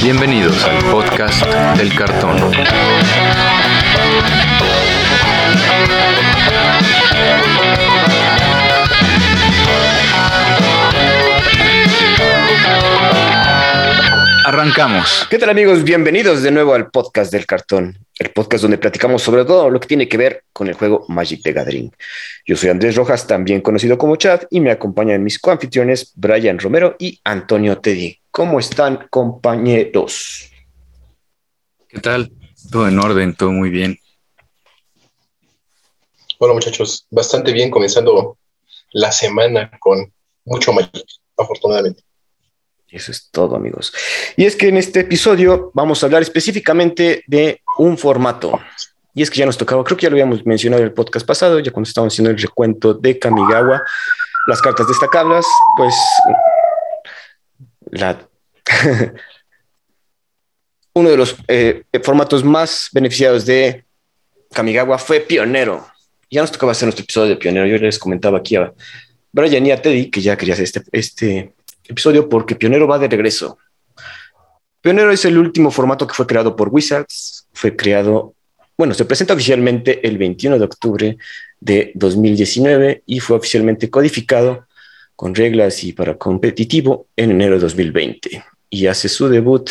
Bienvenidos al podcast del cartón. Arrancamos. ¿Qué tal amigos? Bienvenidos de nuevo al podcast del cartón, el podcast donde platicamos sobre todo lo que tiene que ver con el juego Magic the Gathering. Yo soy Andrés Rojas, también conocido como Chad, y me acompañan mis coanfitriones Brian Romero y Antonio Teddy. ¿Cómo están compañeros? ¿Qué tal? Todo en orden, todo muy bien. Hola muchachos, bastante bien, comenzando la semana con mucho Magic, afortunadamente. Eso es todo, amigos. Y es que en este episodio vamos a hablar específicamente de un formato. Y es que ya nos tocaba, creo que ya lo habíamos mencionado en el podcast pasado, ya cuando estábamos haciendo el recuento de Kamigawa, las cartas destacables, pues la, uno de los eh, formatos más beneficiados de Kamigawa fue Pionero. Ya nos tocaba hacer nuestro episodio de Pionero. Yo les comentaba aquí a Brian y a Teddy que ya quería hacer este, este episodio porque Pionero va de regreso. Pionero es el último formato que fue creado por Wizards. Fue creado, bueno, se presenta oficialmente el 21 de octubre de 2019 y fue oficialmente codificado con reglas y para competitivo en enero de 2020 y hace su debut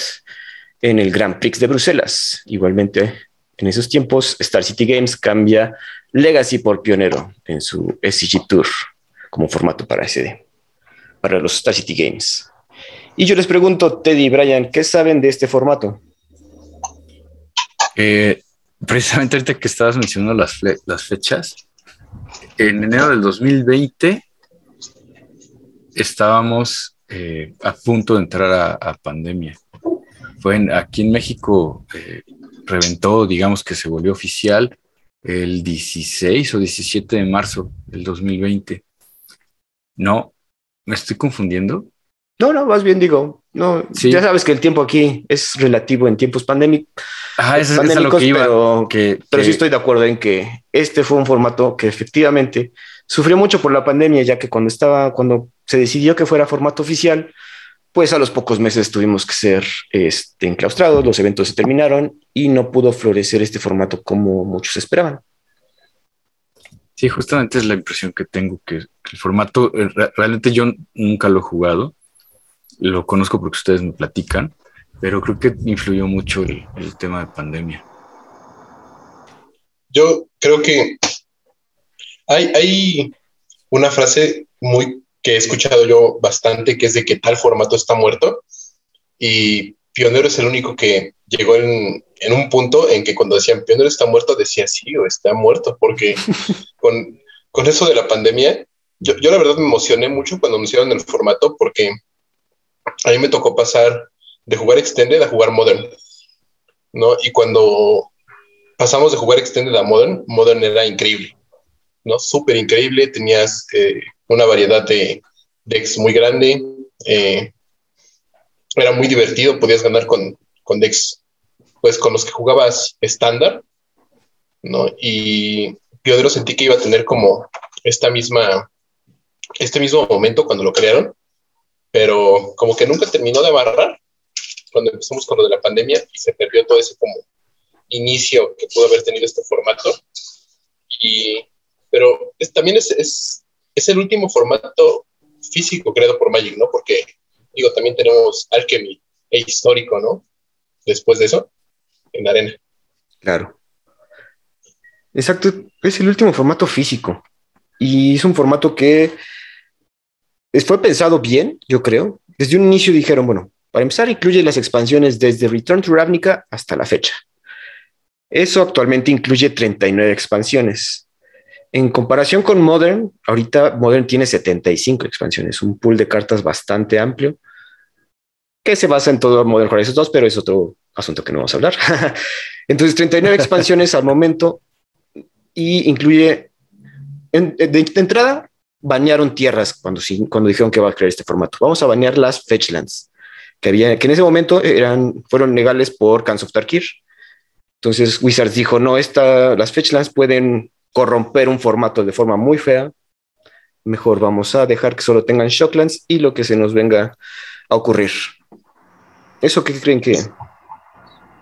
en el Grand Prix de Bruselas. Igualmente, en esos tiempos, Star City Games cambia Legacy por Pionero en su SCG Tour como formato para SD para los Star City Games. Y yo les pregunto, Teddy y Brian, ¿qué saben de este formato? Eh, precisamente ahorita que estabas mencionando las, las fechas, en enero del 2020 estábamos eh, a punto de entrar a, pandemia. Fue aquí en México, eh, reventó, digamos que se volvió oficial el 16 o 17 de marzo del 2020. No, ¿Me estoy confundiendo? No, no, más bien digo, no, ya sabes que el tiempo aquí es relativo en tiempos pandémicos. Ajá, eso es lo que iba. Pero, que, pero sí estoy de acuerdo en que este fue un formato que efectivamente sufrió mucho por la pandemia, ya que cuando estaba, cuando se decidió que fuera formato oficial, pues a los pocos meses tuvimos que ser este, enclaustrados, los eventos se terminaron y no pudo florecer este formato como muchos esperaban. Sí, justamente es la impresión que tengo, que el formato, eh, realmente yo nunca lo he jugado, lo conozco porque ustedes me platican, pero creo que influyó mucho el, tema de pandemia. Yo creo que hay, hay una frase muy que he escuchado yo bastante, que es de que tal formato está muerto. Y Pionero es el único que llegó en, en, un punto en que cuando decían Pionero está muerto, decía sí o está muerto, porque con, con, eso de la pandemia, yo, yo, la verdad me emocioné mucho cuando anunciaron el formato, porque a mí me tocó pasar de jugar Extended a jugar Modern, ¿no? Y cuando pasamos de jugar Extended a Modern, Modern era increíble, ¿no? Súper increíble, tenías eh, una variedad de decks muy grande, eh, era muy divertido, podías ganar con, con decks, pues con los que jugabas estándar, ¿no? Y Piodero sentí que iba a tener como esta misma, este mismo momento cuando lo crearon, pero como que nunca terminó de abarrar cuando empezamos con lo de la pandemia y se perdió todo ese como inicio que pudo haber tenido este formato. Y, pero también es, es, es el último formato físico creado por Magic, ¿no? Porque Digo, también tenemos Alchemy e histórico, ¿no? Después de eso, en arena. Claro. Exacto, es el último formato físico. Y es un formato que fue pensado bien, yo creo. Desde un inicio dijeron, bueno, para empezar incluye las expansiones desde Return to Ravnica hasta la fecha. Eso actualmente incluye 39 expansiones. En comparación con Modern, ahorita Modern tiene 75 expansiones, un pool de cartas bastante amplio que se basa en todo Modern Horizons 2, pero es otro asunto que no vamos a hablar. Entonces, 39 expansiones al momento y incluye, de, entrada, banearon tierras cuando, cuando dijeron que va a crear este formato. Vamos a banear las Fetchlands, que, había, que en ese momento eran, fueron legales por Cans of Tarkir. Entonces Wizards dijo, no, esta, las Fetchlands pueden corromper un formato de forma muy fea. Mejor vamos a dejar que solo tengan Shocklands y lo que se nos venga a ocurrir. ¿Eso qué creen que...?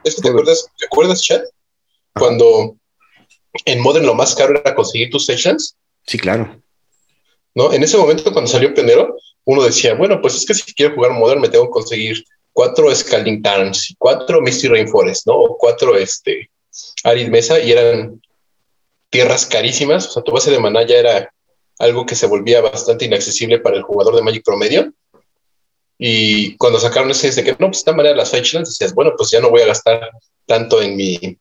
¿Eso te acuerdas, ¿te acuerdas, Chad? Cuando en Modern lo más caro era conseguir tus sessions. Sí, claro. ¿No? En ese momento, cuando salió Pionero, uno decía, bueno, pues es que si quiero jugar Modern me tengo que conseguir cuatro Scalding Tarns, cuatro Misty Rainforest, ¿no? O cuatro este, Arid Mesa y eran tierras carísimas. O sea, tu base de maná ya era algo que se volvía bastante inaccesible para el jugador de Magic promedio. Y cuando sacaron ese de que no, pues de esta manera las Fetchlands, decías, bueno, pues ya no voy a gastar tanto en mi,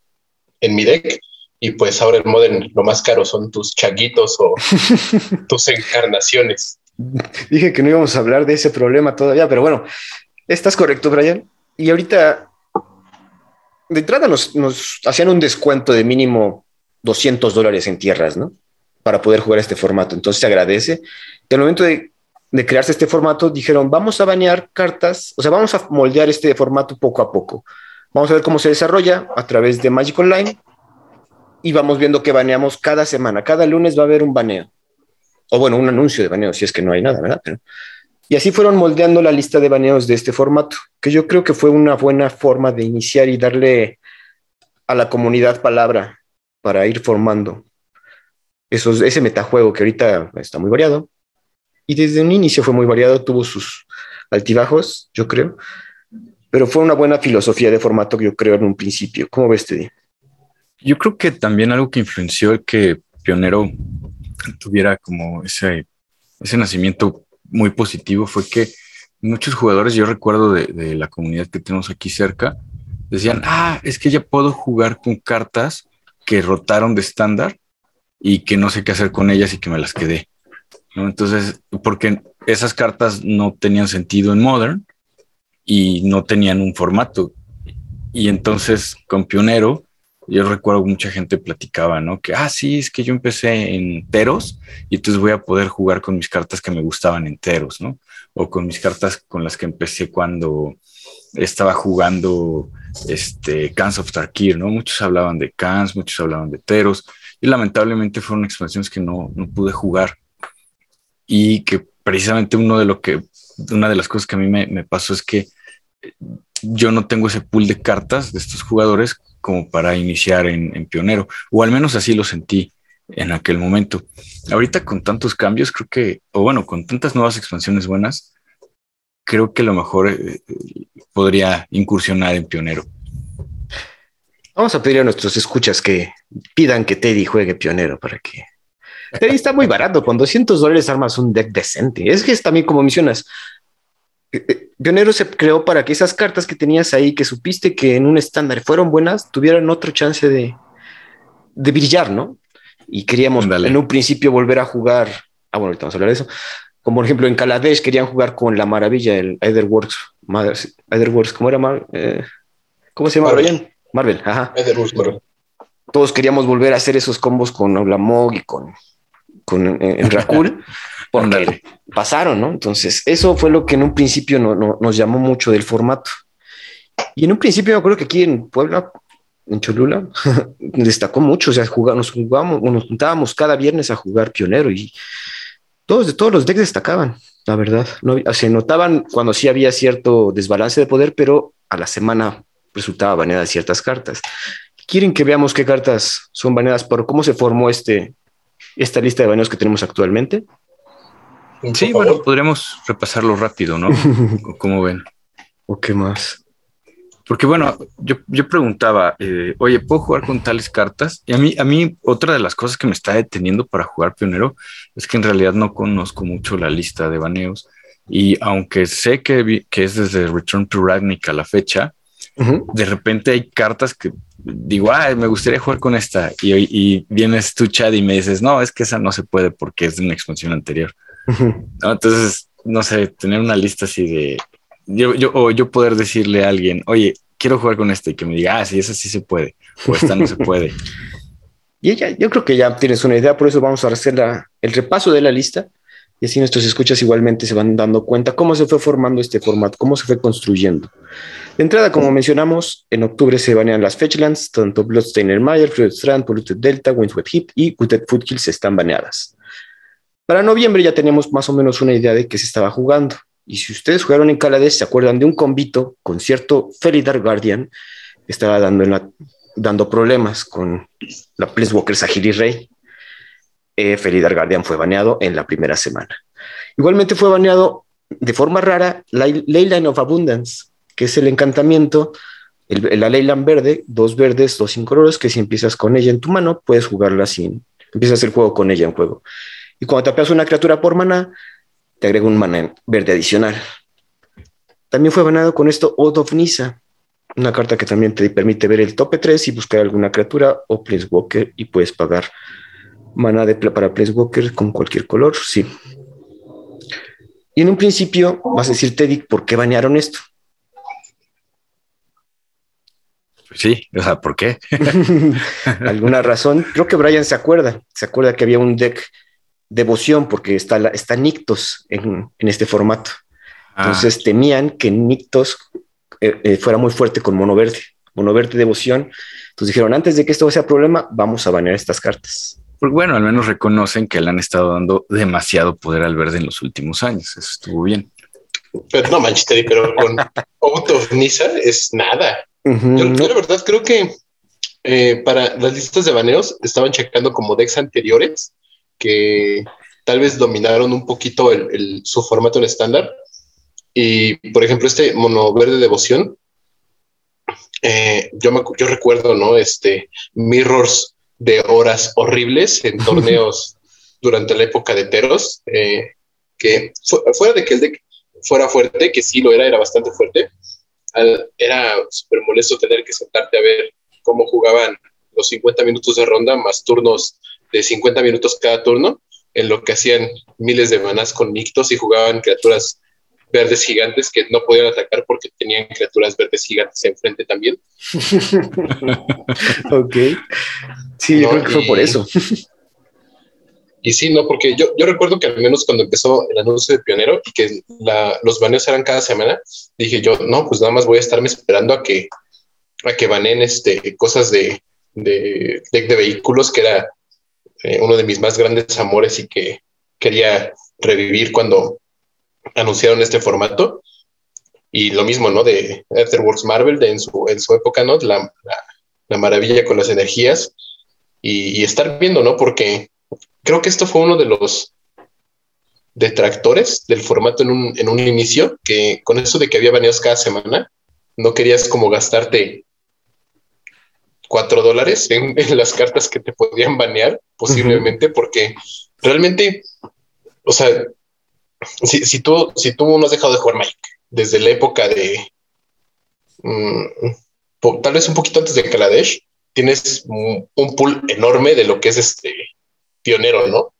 en mi deck. Y pues ahora el Modern lo más caro son tus chaguitos o tus encarnaciones. Dije que no íbamos a hablar de ese problema todavía, pero bueno, estás correcto, Brian. Y ahorita, de entrada nos, nos hacían un descuento de mínimo 200 dólares en tierras, ¿no? Para poder jugar este formato. Entonces se agradece. Y al momento de, de crearse este formato, dijeron, vamos a banear cartas, o sea, vamos a moldear este formato poco a poco. Vamos a ver cómo se desarrolla a través de Magic Online y vamos viendo que baneamos cada semana. Cada lunes va a haber un baneo. O bueno, un anuncio de baneo, si es que no hay nada, ¿verdad? y así fueron moldeando la lista de baneos de este formato, que yo creo que fue una buena forma de iniciar y darle a la comunidad palabra para ir formando esos, ese metajuego que ahorita está muy variado. Y desde un inicio fue muy variado, tuvo sus altibajos, yo creo, pero fue una buena filosofía de formato que yo creo en un principio. ¿Cómo ves, Teddy? Yo creo que también algo que influenció el que Pionero tuviera como ese, ese nacimiento muy positivo fue que muchos jugadores, yo recuerdo de, de la comunidad que tenemos aquí cerca, decían, ah, es que ya puedo jugar con cartas que rotaron de estándar y que no sé qué hacer con ellas y que me las quedé. Entonces, porque esas cartas no tenían sentido en Modern y no tenían un formato. Y entonces con Pionero, yo recuerdo mucha gente platicaba, ¿no? Que, ah, sí, es que yo empecé en Teros y entonces voy a poder jugar con mis cartas que me gustaban en Teros, ¿no? O con mis cartas con las que empecé cuando estaba jugando este, Cans of Tarkir, ¿no? Muchos hablaban de Cans, muchos hablaban de Teros, y lamentablemente fueron expansiones que no, no pude jugar. Y que precisamente uno de lo que, una de las cosas que a mí me, me pasó es que yo no tengo ese pool de cartas de estos jugadores como para iniciar en, en, pionero, o al menos así lo sentí en aquel momento. Ahorita con tantos cambios, creo que, o bueno, con tantas nuevas expansiones buenas, creo que lo mejor eh, podría incursionar en pionero. Vamos a pedir a nuestros escuchas que pidan que Teddy juegue pionero para que. Teddy está muy barato, con 200 dólares armas un deck decente. Es que es también como mencionas, eh, eh, Pionero se creó para que esas cartas que tenías ahí, que supiste que en un estándar fueron buenas, tuvieran otra chance de, de brillar, ¿no? Y queríamos Dale. en un principio volver a jugar. Ah, bueno, ahorita vamos a hablar de eso como por ejemplo en Kaladesh querían jugar con la maravilla, el Etherworks. Etherworks, ¿cómo era? Mar eh, ¿Cómo se llama? Marvel. Marvel, ajá. Etherworks, Marvel. Todos queríamos volver a hacer esos combos con Oblamog y con, con eh, en Rakul, porque pasaron, ¿no? Entonces, eso fue lo que en un principio no, no, nos llamó mucho del formato. Y en un principio me acuerdo que aquí en Puebla, en Cholula, destacó mucho, o sea, jugamos, nos jugábamos, nos juntábamos cada viernes a jugar pionero y todos, de todos los decks destacaban, la verdad. No, se notaban cuando sí había cierto desbalance de poder, pero a la semana resultaba baneada ciertas cartas. ¿Quieren que veamos qué cartas son baneadas por cómo se formó este, esta lista de baneos que tenemos actualmente? Sí, bueno, podremos repasarlo rápido, ¿no? ¿Cómo ven? ¿O qué más? Porque bueno, yo, yo preguntaba, eh, oye, ¿puedo jugar con tales cartas? Y a mí, a mí, otra de las cosas que me está deteniendo para jugar pionero es que en realidad no conozco mucho la lista de baneos. Y aunque sé que, que es desde Return to Ravnica a la fecha, uh -huh. de repente hay cartas que digo, ah, me gustaría jugar con esta. Y, y, vienes tú, Chad, y me dices, no, es que esa no se puede porque es de una expansión anterior. Uh -huh. ¿No? Entonces, no sé, tener una lista así de yo, yo, o yo poder decirle a alguien, oye, quiero jugar con este y que me diga, ah, sí, esa sí se puede, o esta no se puede. Y ella, yo creo que ya tienes una idea, por eso vamos a hacer la, el repaso de la lista y así nuestros escuchas igualmente se van dando cuenta cómo se fue formando este formato, cómo se fue construyendo. De entrada, como mencionamos, en octubre se banean las Fetchlands, tanto Bloodstainer Mayer, Fluid Strand, Polluted Delta, Windswept Heap y Gutted Foothills están baneadas. Para noviembre ya teníamos más o menos una idea de qué se estaba jugando Y si ustedes jugaron en Kaladesh, se acuerdan de un convito con cierto Felidar Guardian que estaba dando, dando problemas con la Planeswalker Sahiri Rey. Eh, Felidar Guardian fue baneado en la primera semana. Igualmente fue baneado de forma rara Leyline of Abundance, que es el encantamiento, el, la Leyland verde, dos verdes, dos incolores, que si empiezas con ella en tu mano, puedes jugarla sin, empiezas el juego con ella en juego. Y cuando tapeas una criatura por mana, te agrega un mana verde adicional. También fue baneado con esto of Nisa, una carta que también te permite ver el tope 3 y buscar alguna criatura o Walker y puedes pagar mana de para Walker con cualquier color, sí. Y en un principio vas a decir, Teddy, ¿por qué banearon esto? Sí, o sea, ¿por qué? ¿Alguna razón? Creo que Brian se acuerda, se acuerda que había un deck devoción porque está, está Nictos en, este formato. Ah. Entonces temían que Nictos eh, eh, fuera muy fuerte con mono verde, mono verde devoción. Entonces dijeron, antes de que esto sea problema, vamos a banear estas cartas. Pues bueno, al menos reconocen que le han estado dando demasiado poder al verde en los últimos años. Eso estuvo bien. Pero no Manchester, pero con Out of Nisa es nada. yo, la verdad creo que eh, para las listas de baneos estaban checando como decks anteriores que tal vez dominaron un poquito el, su formato en estándar. Y, por ejemplo, este mono verde devoción, eh, yo, me, yo recuerdo, ¿no? Este, mirrors de horas horribles en torneos durante la época de Teros, eh, que fuera de que el deck fuera fuerte, que sí lo era, era bastante fuerte, era súper molesto tener que sentarte a ver cómo jugaban los 50 minutos de ronda más turnos de 50 minutos cada turno, en lo que hacían miles de manas con Nictos y jugaban criaturas verdes gigantes que no podían atacar porque tenían criaturas verdes gigantes enfrente también. ok. Sí, yo creo que fue por eso. Y sí, no, porque yo, yo recuerdo que al menos cuando empezó el anuncio de Pionero y que los baneos eran cada semana, dije yo, no, pues nada más voy a estarme esperando a que, a que baneen este, cosas de, de de vehículos, que era eh, uno de mis más grandes amores y que quería revivir cuando anunciaron este formato. Y lo mismo, ¿no? De Afterworks Marvel, de en, su, en su época, ¿no? La, la, maravilla con las energías y, estar viendo, ¿no? Porque creo que esto fue uno de los detractores del formato en un, en un inicio, que con eso de que había baneos cada semana, no querías como gastarte cuatro dólares en, las cartas que te podían banear, posiblemente, porque realmente, o sea, si, si, tú, si tú no has dejado de jugar Magic desde la época de mm, tal vez un poquito antes de Kaladesh, tienes un, pool enorme de lo que es este pionero, ¿no?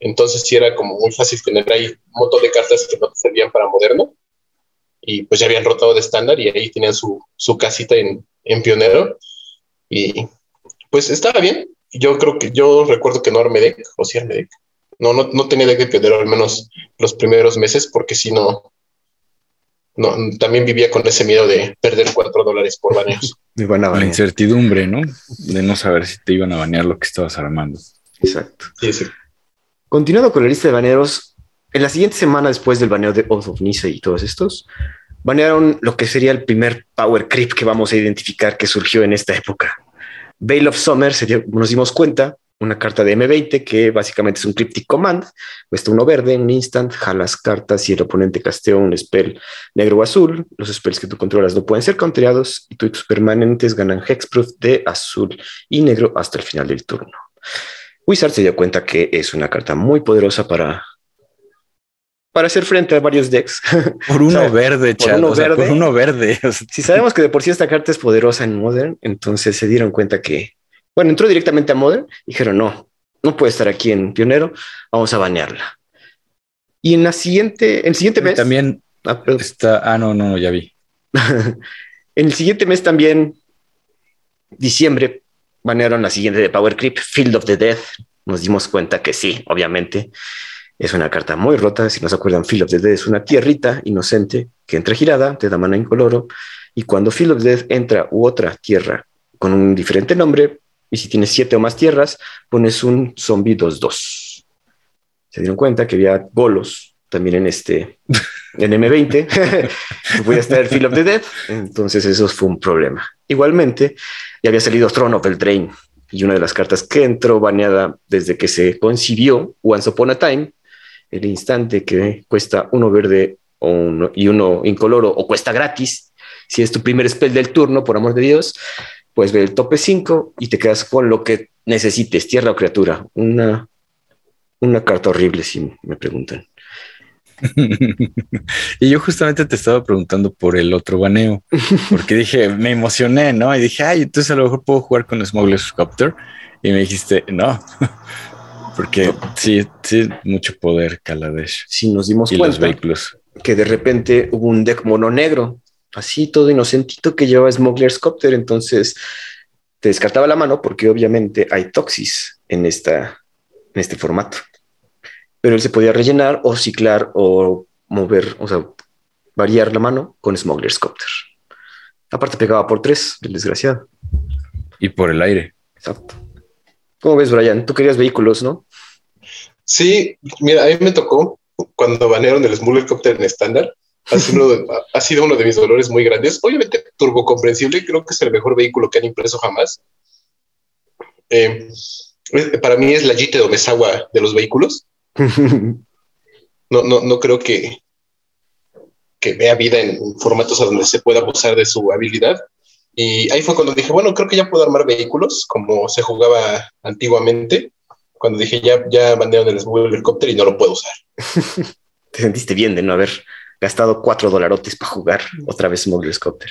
Entonces sí era como muy fácil tener ahí un montón de cartas que no te servían para moderno y pues ya habían rotado de estándar y ahí tenían su, su casita en, en Pionero. Y pues estaba bien. Yo creo que yo recuerdo que no armé deck, o sí armé deck. No, no, no tenía deck de Pionero al menos los primeros meses, porque si no, no, también vivía con ese miedo de perder cuatro dólares por baneos. La incertidumbre, ¿no? De no saber si te iban a banear lo que estabas armando. Exacto. Continuando con la lista de baneos, en la siguiente semana después del baneo de Oath of Nisa y todos estos, banearon lo que sería el primer power creep que vamos a identificar que surgió en esta época. Veil of Summer, nos dimos cuenta, una carta de M20 que básicamente es un cryptic command, cuesta uno verde, un instant, jalas cartas y el oponente castea un spell negro o azul. Los spells que tú controlas no pueden ser tú y tus permanentes ganan hexproof de azul y negro hasta el final del turno. Wizard se dio cuenta que es una carta muy poderosa para para hacer frente a varios decks. Por uno verde, chaval. Por uno verde. si sabemos que de por sí esta carta es poderosa en Modern, entonces se dieron cuenta que, bueno, entró directamente a Modern y dijeron, no, no puede estar aquí en Pionero, vamos a banearla. Y en la siguiente, en el siguiente mes. También ah, está, ah, no, no, ya vi. en el siguiente mes también, diciembre, banearon la siguiente de Power Creep, Field of the Death. Nos dimos cuenta que sí, obviamente. Es una carta muy rota, si no se acuerdan, of the Dead es una tierrita inocente que entra girada, te da mana incoloro, y cuando the Dead entra u otra tierra con un diferente nombre, y si tienes siete o más tierras, pones un zombie 2-2. Se dieron cuenta que había bolos también en este, en M20, voy a estar el Field of the Dead, entonces eso fue un problema. Igualmente, ya había salido Throne of Eldraine y una de las cartas que entró baneada desde que se concibió Once Upon a Time, el instante que cuesta uno verde y uno incoloro o cuesta gratis, si es tu primer spell del turno, por amor de Dios, pues ve el tope 5 y te quedas con lo que necesites, tierra o criatura. Una, una carta horrible, si me preguntan. y yo justamente te estaba preguntando por el otro baneo, porque dije, me emocioné, ¿no? Y dije, ay, entonces a lo mejor puedo jugar con Smuggler's Copter. Y me dijiste, no, porque sí, sí, mucho poder Kaladesh. Si nos dimos cuenta que de repente hubo un deck mono negro, así todo inocentito que llevaba Smuggler's Copter, entonces te descartaba la mano porque obviamente hay Toxis en, esta, en este formato pero él se podía rellenar o ciclar o mover, o sea, variar la mano con Smuggler's Copter. Aparte pegaba por tres, el desgraciado. Y por el aire. Exacto. ¿Cómo ves, Brian? Tú querías vehículos, ¿no? Sí, mira, a mí me tocó cuando banearon el Smuggler's Copter en estándar. Ha sido, ha sido uno de mis dolores muy grandes. Obviamente, turbo comprensible, creo que es el mejor vehículo que han impreso jamás. Eh, para mí es la Jite Domesawa de los vehículos. no, no, no creo que, que vea vida en formatos a donde se pueda abusar de su habilidad. Y ahí fue cuando dije, bueno, creo que ya puedo armar vehículos como se jugaba antiguamente. Cuando dije, ya, ya mandaron el helicóptero y no lo puedo usar. Te sentiste bien de no haber gastado cuatro dolarotes para jugar otra vez Small Helicopter.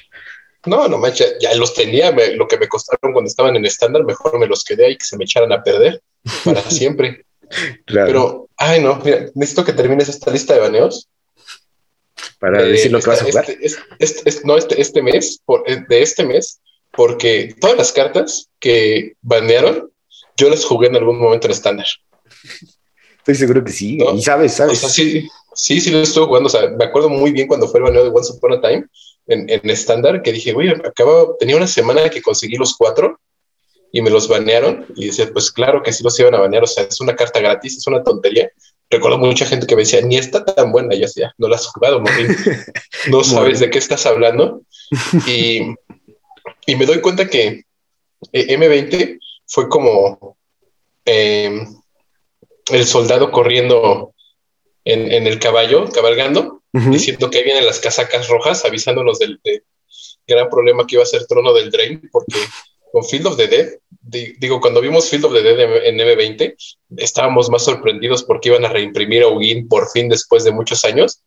No, no mancha, ya los tenía, lo que me costaron cuando estaban en estándar, mejor me los quedé ahí que se me echaran a perder para siempre. Pero, ay, no, mira, necesito que termines esta lista de baneos. Para decir lo que vas a jugar. Este, este, no, este, este mes, por, eh, de este mes, porque todas las cartas que banearon, yo las jugué en algún momento en estándar. Estoy seguro que sí. Y sabes, sabes. sí, sí, sí lo estuve jugando. O sea, me acuerdo muy bien cuando fue el baneo de Once Upon a Time en estándar, que dije, oye, acababa, tenía una semana que conseguí los cuatro y me los banearon y decía, pues claro que sí los iban a banear, o sea, es una carta gratis, es una tontería. Recuerdo mucha gente que me decía, ni está tan buena, ya decía, no la has jugado, no sabes de qué estás hablando. Y, y me doy cuenta que eh, M20 fue como em, el soldado corriendo en, en, el caballo, cabalgando, diciendo que vienen las casacas rojas, avisándonos del, del, gran problema que iba a ser Trono del Drain, porque con Field of the Dead, digo, cuando vimos Field of the Dead en M20, estábamos más sorprendidos porque iban a reimprimir a Ugin por fin después de muchos años.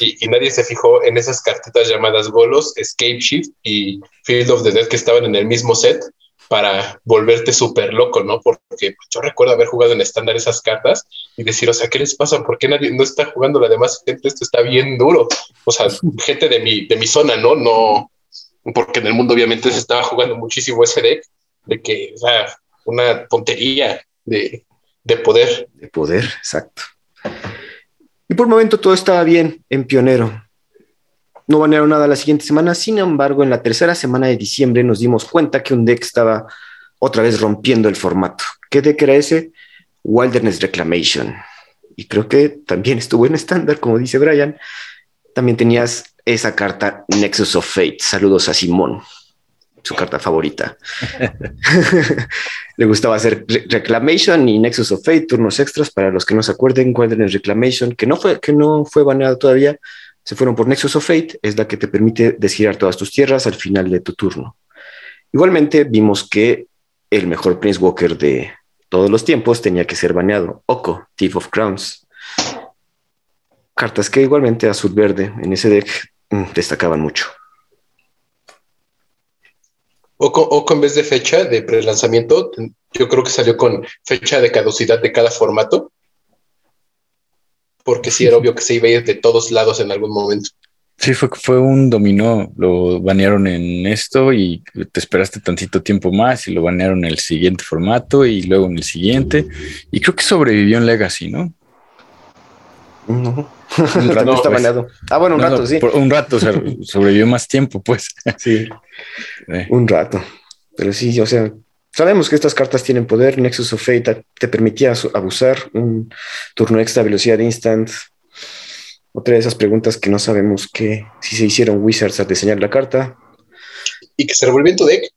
Y, nadie se fijó en esas cartitas llamadas Golos, Escape Shift y Field of the Dead que estaban en el mismo set para volverte súper loco, ¿no? Porque yo recuerdo haber jugado en estándar esas cartas y decir, o sea, ¿qué les pasa? ¿Por qué nadie no está jugando la demás gente? Esto está bien duro. O sea, gente de mi, de mi zona, ¿no? No, porque en el mundo obviamente se estaba jugando muchísimo ese deck, de que, o una tontería de, de poder. De poder, exacto. Y por el momento todo estaba bien en Pionero. No banearon nada la siguiente semana, sin embargo, en la tercera semana de diciembre nos dimos cuenta que un deck estaba otra vez rompiendo el formato. ¿Qué deck era ese? Wilderness Reclamation. Y creo que también estuvo en estándar, como dice Brian. También tenías esa carta Nexus of Fate. Saludos a Simón, su carta favorita. Le gustaba hacer Reclamation y Nexus of Fate, turnos extras para los que no se acuerden, en Reclamation, que no fue, que no fue baneado todavía, se fueron por Nexus of Fate, es la que te permite desgirar todas tus tierras al final de tu turno. Igualmente vimos que el mejor Prince Walker de todos los tiempos tenía que ser baneado, Oko, Thief of Crowns. Cartas que igualmente azul verde en ese deck destacaban mucho. O con, vez de fecha de prelanzamiento, yo creo que salió con fecha de caducidad de cada formato, porque sí era obvio que se iba a ir de todos lados en algún momento. Sí, fue, fue un dominó, lo banearon en esto y te esperaste tantito tiempo más y lo banearon en el siguiente formato y luego en el siguiente. Y creo que sobrevivió en Legacy, ¿no? No. Un rato está pues, baneado. Ah, bueno, un rato, sí. un rato, sobrevivió más tiempo, pues. Sí. Eh. Un rato. Pero sí, o sea, sabemos que estas cartas tienen poder. Nexus of Fate te permitía abusar un turno extra, velocidad instant. Otra de esas preguntas que no sabemos que si se hicieron Wizards al diseñar la carta. Y que se revolvió en tu deck.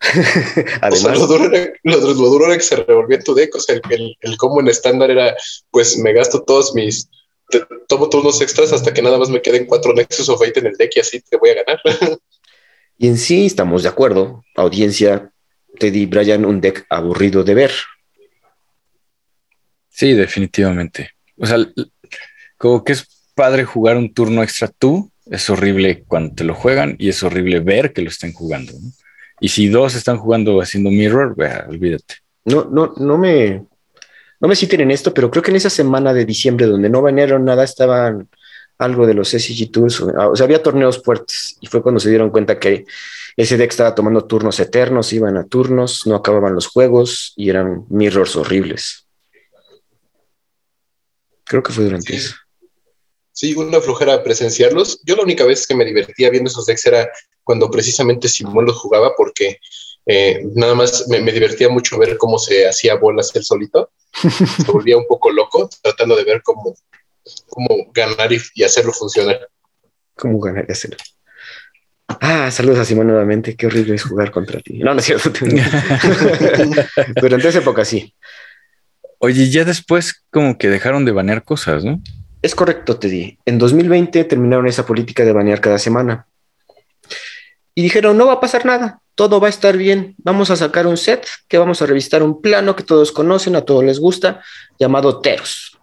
Además, lo, duro era, que se revolvió en tu deck. O sea, el, el, combo en estándar era: pues me gasto todos mis. Tomo turnos extras hasta que nada más me queden cuatro Nexus of Fate en el deck y así te voy a ganar. y en sí estamos de acuerdo, audiencia. Teddy Brian, un deck aburrido de ver. Sí, definitivamente. O sea, como que es padre jugar un turno extra tú, es horrible cuando te lo juegan y es horrible ver que lo estén jugando. Y si dos están jugando haciendo mirror, olvídate. No, no, no me, no me citen en esto, pero creo que en esa semana de diciembre donde no banearon nada estaban algo de los SG Tours, o sea, había torneos fuertes y fue cuando se dieron cuenta que ese deck estaba tomando turnos eternos, iban a turnos, no acababan los juegos y eran mirrors horribles. Creo que fue durante eso. Sí, una flojera presenciarlos. Yo la única vez que me divertía viendo esos decks era cuando precisamente Simón los jugaba, porque eh, nada más me, divertía mucho ver cómo se hacía bolas él solito. se volvía un poco loco tratando de ver cómo, cómo ganar y, hacerlo funcionar. Cómo ganar y hacerlo. Ah, saludos a Simón nuevamente. Qué horrible es jugar contra ti. No, no es cierto. Durante esa época sí. Oye, ya después como que dejaron de banear cosas, ¿no? Es correcto, Teddy. En 2020 terminaron esa política de banear cada semana. Y dijeron, no va a pasar nada, todo va a estar bien. Vamos a sacar un set que vamos a revistar un plano que todos conocen, a todos les gusta, llamado Teros.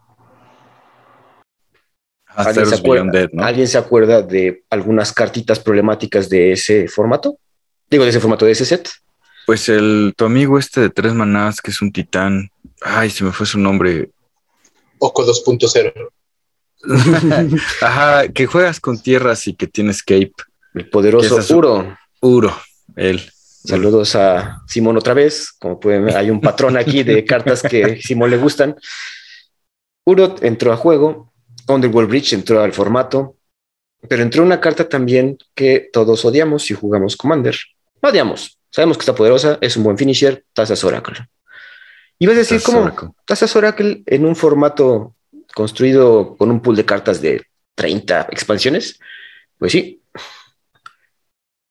Ah, ¿Alguien, se acuerda, ¿Alguien se acuerda de algunas cartitas problemáticas de ese formato? Digo, de ese formato de ese set. Pues el tu amigo este de tres manás, que es un titán. Ay, se me fue su nombre. Oco 2.0. Ajá, que juegas con tierras y que tienes cape. El poderoso Uro. Uro, él. Saludos a Simón otra vez. Como pueden ver, hay un patrón aquí de cartas que Simón le gustan. Uro entró a juego. Underworld Bridge entró al formato. Pero entró una carta también que todos odiamos si jugamos Commander. No odiamos. Sabemos que está poderosa, es un buen finisher, Tazas Oracle. Y vas a decir, ¿cómo? Tazas Oracle en un formato construido con un pool de cartas de 30 expansiones, pues sí,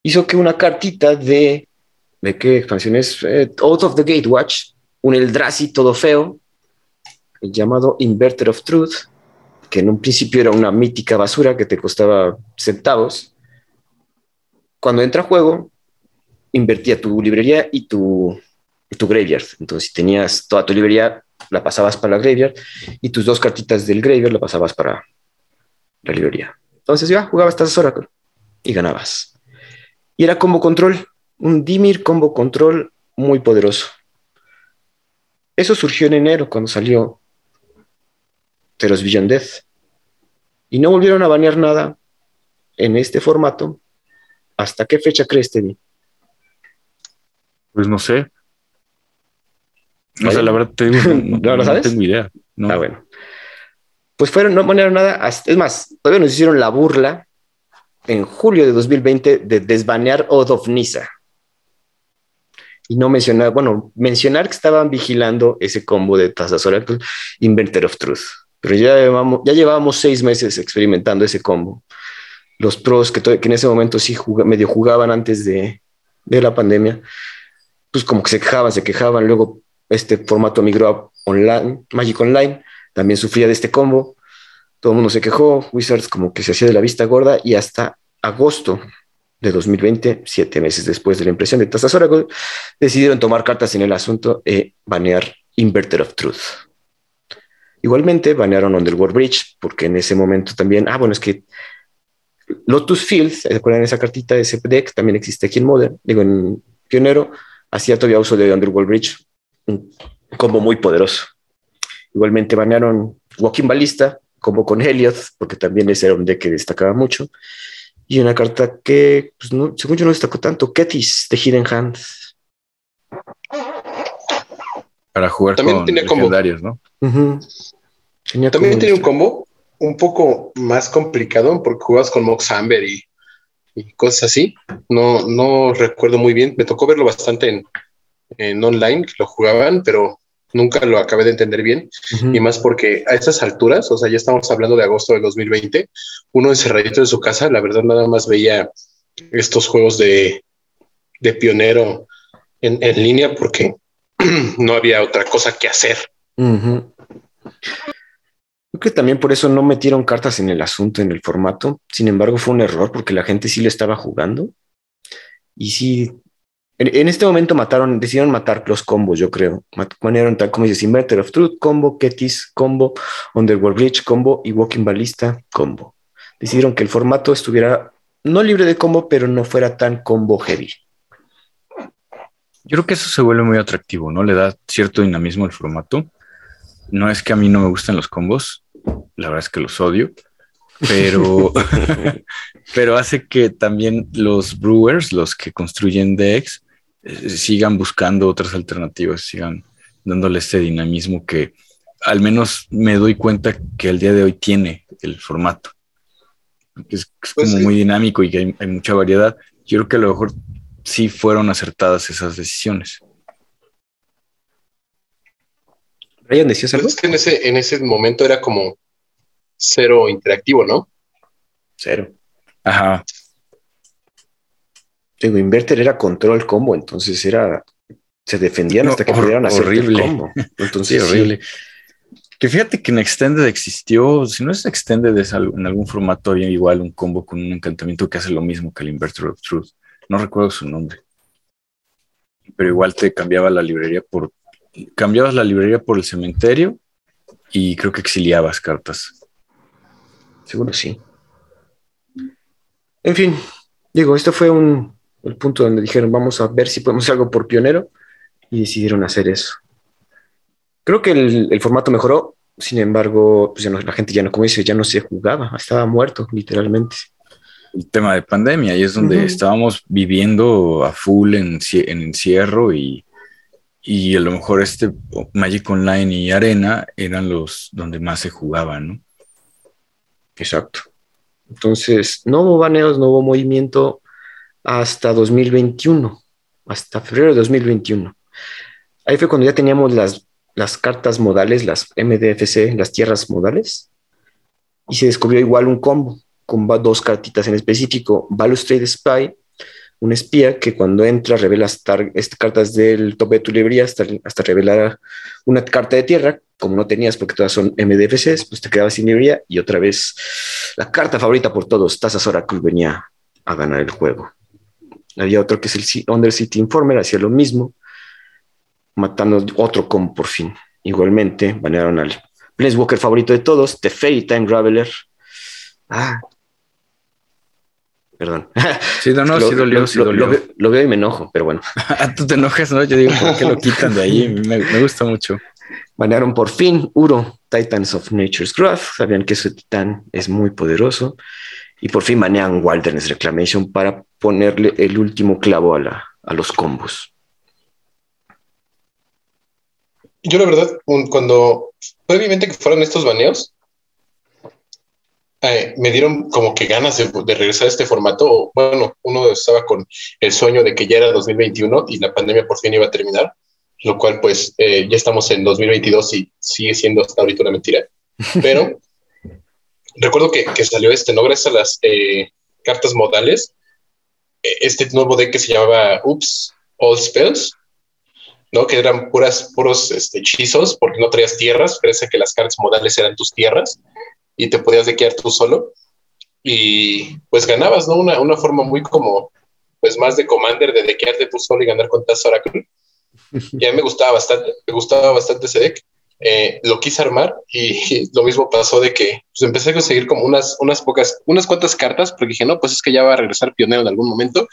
hizo que una cartita de, ¿de qué expansiones? Eh, Out of the Gatewatch, un Eldrazi todo feo, llamado Inverter of Truth, que en un principio era una mítica basura que te costaba centavos. Cuando entra a juego, invertía tu librería y tu, y tu graveyard. Entonces, si tenías toda tu librería la pasabas para la graveyard y tus dos cartitas del graveyard la pasabas para la librería. Entonces ya jugabas estas Oracle y ganabas. Y era combo control, un Dimir combo control muy poderoso. Eso surgió en enero cuando salió Teros Vision Death. Y no volvieron a banear nada en este formato. ¿Hasta qué fecha crees, Teddy? Pues no sé, o sea, la verdad, no, lo sabes? tengo idea. Ah, bueno. Pues fueron, no ponieron nada. Es más, todavía nos hicieron la burla en julio de 2020 de desbanear Oath of Nisa. Y no mencionar, bueno, mencionar que estaban vigilando ese combo de Tazas Oracle Inverter of Truth. Pero ya llevamos, ya llevábamos seis meses experimentando ese combo. Los pros que, que en ese momento sí medio jugaban antes de, de la pandemia, pues como que se quejaban, se quejaban, luego este formato migró a online, Magic Online, también sufría de este combo. Todo el mundo se quejó, Wizards como que se hacía de la vista gorda y hasta agosto de 2020, siete meses después de la impresión de Tazas Oracle, decidieron tomar cartas en el asunto y banear Inverter of Truth. Igualmente banearon Underworld Bridge, porque en ese momento también, ah, bueno, es que Lotus Field, ¿se acuerdan esa cartita de ese deck? También existe aquí en Modern, digo, en Pionero, hacía todavía uso de Underworld Bridge un combo muy poderoso. Igualmente banearon Walking Ballista, combo con Helios, porque también ese era un deck que destacaba mucho. Y una carta que, pues no, según yo no destacó tanto, Ketis de Hidden Hands. Para jugar también con tiene legendarios, ¿no? también tiene un combo un poco más complicado porque jugabas con Mox Amber y, y, cosas así. No, no recuerdo muy bien. Me tocó verlo bastante en, en online lo jugaban, pero nunca lo acabé de entender bien y más porque a estas alturas, o sea, ya estamos hablando de agosto del 2020, uno encerradito en su casa, la verdad nada más veía estos juegos de, de pionero en, en línea porque no había otra cosa que hacer. Creo que también por eso no metieron cartas en el asunto, en el formato. Sin embargo, fue un error porque la gente sí lo estaba jugando. Y sí, en, en este momento mataron, decidieron matar los combos, yo creo. Manearon tal como dices, Inverter of Truth, combo, Ketis, combo, Underworld Bridge, combo y Walking Ballista, combo. Decidieron que el formato estuviera no libre de combo, pero no fuera tan combo heavy. Yo creo que eso se vuelve muy atractivo, ¿no? Le da cierto dinamismo al formato. No es que a mí no me gusten los combos, la verdad es que los odio, pero, pero hace que también los brewers, los que construyen decks, sigan buscando otras alternativas, sigan dándole este dinamismo que al menos me doy cuenta que el día de hoy tiene el formato. Es, es Pues como sí. muy dinámico y que hay, hay mucha variedad. Yo creo que a lo mejor sí fueron acertadas esas decisiones. Ryan, ¿decías algo? Es que en ese, en ese momento era como cero interactivo, ¿no? Cero. Ajá. Digo, Inverter era control combo, entonces era. Se defendían hasta que pudieran hacer el horrible. combo. Sí, Entonces, sí. horrible. Que fíjate que en Extended existió, si no es Extended, es en algún formato había igual un combo con un encantamiento que hace lo mismo que el Inverter of Truth. No recuerdo su nombre. Pero igual te cambiaba la librería por. Cambiabas la librería por el cementerio y creo que exiliabas cartas. Seguro sí. En fin, digo, esto fue un, el punto donde dijeron, vamos a ver si podemos hacer algo por pionero y decidieron hacer eso. Creo que el, el formato mejoró, sin embargo, pues ya no- la gente ya no, como dice, ya no se jugaba, estaba muerto, literalmente. El tema de pandemia y es donde Ujú. estábamos viviendo a full en, en encierro y, y a lo mejor este Magic Online y Arena eran los donde más se jugaba, ¿no? Exacto. Entonces, no hubo baneos, no hubo movimiento hasta 2021, hasta febrero de 2021. Ahí fue cuando ya teníamos las, las cartas modales, las MDFC, las tierras modales, y se descubrió igual un combo con dos cartitas en específico, Balustrade Spy, un espía que cuando entra revela este, cartas del tope de tu librería hasta, hasta revelar una carta de tierra, como no tenías porque todas son MDFCs, pues te quedabas sin librería y otra vez la carta favorita por todos, Tazas Oracle, venía a ganar el juego. Había otro que es el Under City Informer, hacía lo mismo, matando otro combo por fin. Igualmente, banearon al Planeswalker favorito de todos, The Fairy Time Graveler. Ah. Perdón. Sí, no, no, Lo- sí dolió, lo- sí lo- dolió. lo veo- lo veo y me enojo, pero bueno. Ah, tú te enojas, ¿no? Yo digo, ¿por qué lo quitan de ahí? Me, me gusta mucho. Banearon por fin Uro, Titans of Nature's Wrath. Sabían que ese titán es muy poderoso. Y por fin banean Wilderness Reclamation para ponerle el último clavo a, la, a los combos. Yo la verdad, cuando previamente que fueron estos baneos, eh, me dieron como que ganas de, de regresar a este formato. Bueno, uno estaba con el sueño de que ya era 2021 y la pandemia por fin iba a terminar, lo cual pues eh, ya estamos en 2022 y sigue siendo hasta ahorita una mentira. Pero recuerdo que, que salió este, no gracias a las eh, cartas modales, este nuevo deck que se llamaba Oops, All Spells, ¿no? Que eran puras, puros este, hechizos, porque no traías tierras, parece que las cartas modales eran tus tierras y te podías dequear tú solo. Y pues ganabas, ¿no? Una, una forma muy como, pues más de commander, de dequearte tú solo y ganar con Taz Oracle. Y a mí me gustaba bastante, me gustaba bastante ese deck. Eh, lo quise armar y lo mismo pasó de que pues, empecé a conseguir como unas, unas pocas, unas cuantas cartas, porque dije, no, pues es que ya va a regresar pionero en algún momento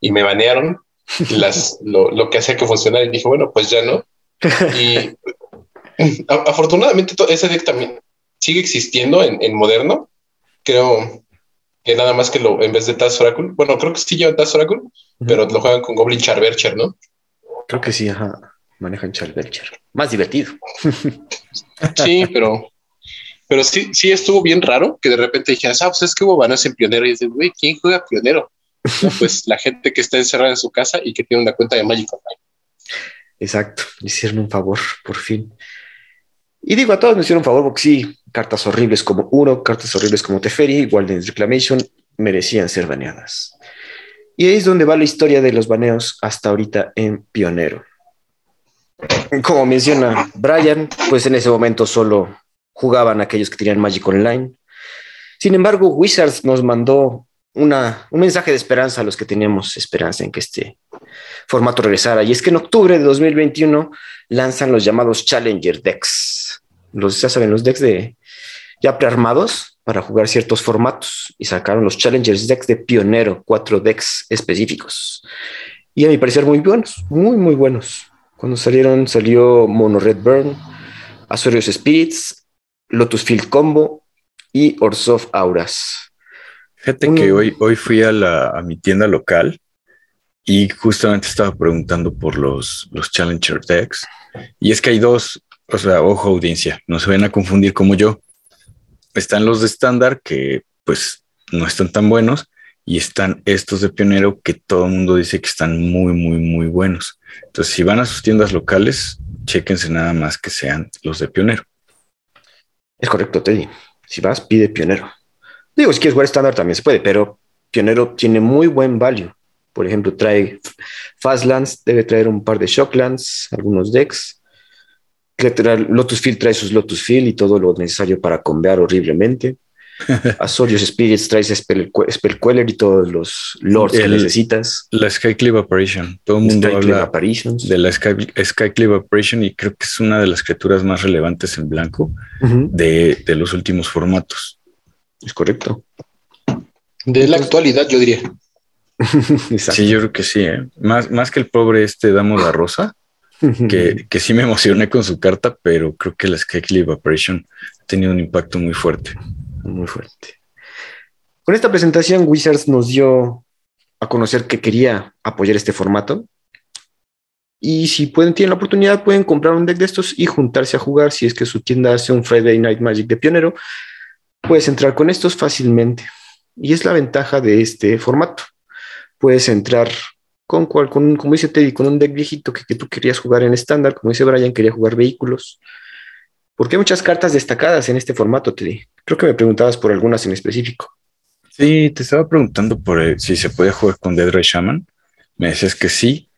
y me banearon las, lo, lo que hacía que funcionara y dije, bueno, pues ya no. Y a- afortunadamente ese deck también sigue existiendo en, en moderno. Creo que nada más que lo, en vez de Taz Oracle, bueno, creo que sí lleva Taz Oracle, pero lo juegan con Goblin Charbercher, ¿no? Creo que sí, ajá. Manejan Charvelcher. Más divertido. Sí, pero, pero sí, sí estuvo bien raro que de repente dijeras, ah, pues es que hubo baneos en Pionero y dices, güey, ¿quién juega Pionero? No, pues la gente que está encerrada en su casa y que tiene una cuenta de Magic Online. Exacto, le hicieron un favor, por fin. Y digo, a todos me hicieron un favor porque sí, cartas horribles como Uro, cartas horribles como Teferi, Walden's Reclamation, merecían ser baneadas. Y ahí es donde va la historia de los baneos hasta ahorita en Pionero. Como menciona Brian, pues en ese momento solo jugaban aquellos que tenían Magic Online. Sin embargo, Wizards nos mandó una, un mensaje de esperanza a los que teníamos esperanza en que este formato regresara. Y es que en octubre de 2021 lanzan los llamados Challenger Decks. Los, ya saben, los decks de ya prearmados para jugar ciertos formatos y sacaron los Challengers Decks de Pionero, cuatro decks específicos. Y a mi parecer muy buenos, muy, muy buenos. Cuando salieron, salió Mono Red Burn, Azorius Spirits, Lotus Field Combo y Orsov Auras. Fíjate que hoy, hoy fui a, la, a mi tienda local y justamente estaba preguntando por los, los Challenger Decks. Y es que hay dos, o sea, ojo audiencia, no se ven a confundir como yo. Están los de estándar que pues no están tan buenos y están estos de pionero que todo el mundo dice que están muy, muy, muy buenos. Entonces, si van a sus tiendas locales, chéquense nada más que sean los de pionero. Es correcto, Teddy. Si vas, pide pionero. Digo, si quieres jugar estándar también se puede, pero pionero tiene muy buen value. Por ejemplo, trae Fastlands, debe traer un par de Shocklands, algunos decks. Lotus Field trae sus Lotus Field y todo lo necesario para convear horriblemente. Azorius Spirits traes Spell, Queller y todos los lords que necesitas. La Skyclave Apparition. Todo el mundo habla de la Sky, Skyclave Apparition y creo que es una de las criaturas más relevantes en blanco de, los últimos formatos. Es correcto. De la actualidad, yo diría. sí, yo creo que sí. ¿eh? Más, más que el pobre este Damo la Rosa, que, que sí me emocioné con su carta, pero creo que la Skyclave Apparition ha tenido un impacto muy fuerte muy fuerte. Con esta presentación, Wizards nos dio a conocer que quería apoyar este formato. Y si pueden, tienen la oportunidad, pueden comprar un deck de estos y juntarse a jugar. Si es que su tienda hace un Friday Night Magic de pionero, puedes entrar con estos fácilmente. Y es la ventaja de este formato. Puedes entrar con, cual, con como dice Teddy, con un deck viejito que, que tú querías jugar en estándar, como dice Brian, quería jugar vehículos. Porque hay muchas cartas destacadas en este formato, Teddy. Creo que me preguntabas por algunas en específico. Sí, te estaba preguntando por eh, si se puede jugar con Dead Ray Shaman. Me decías que sí,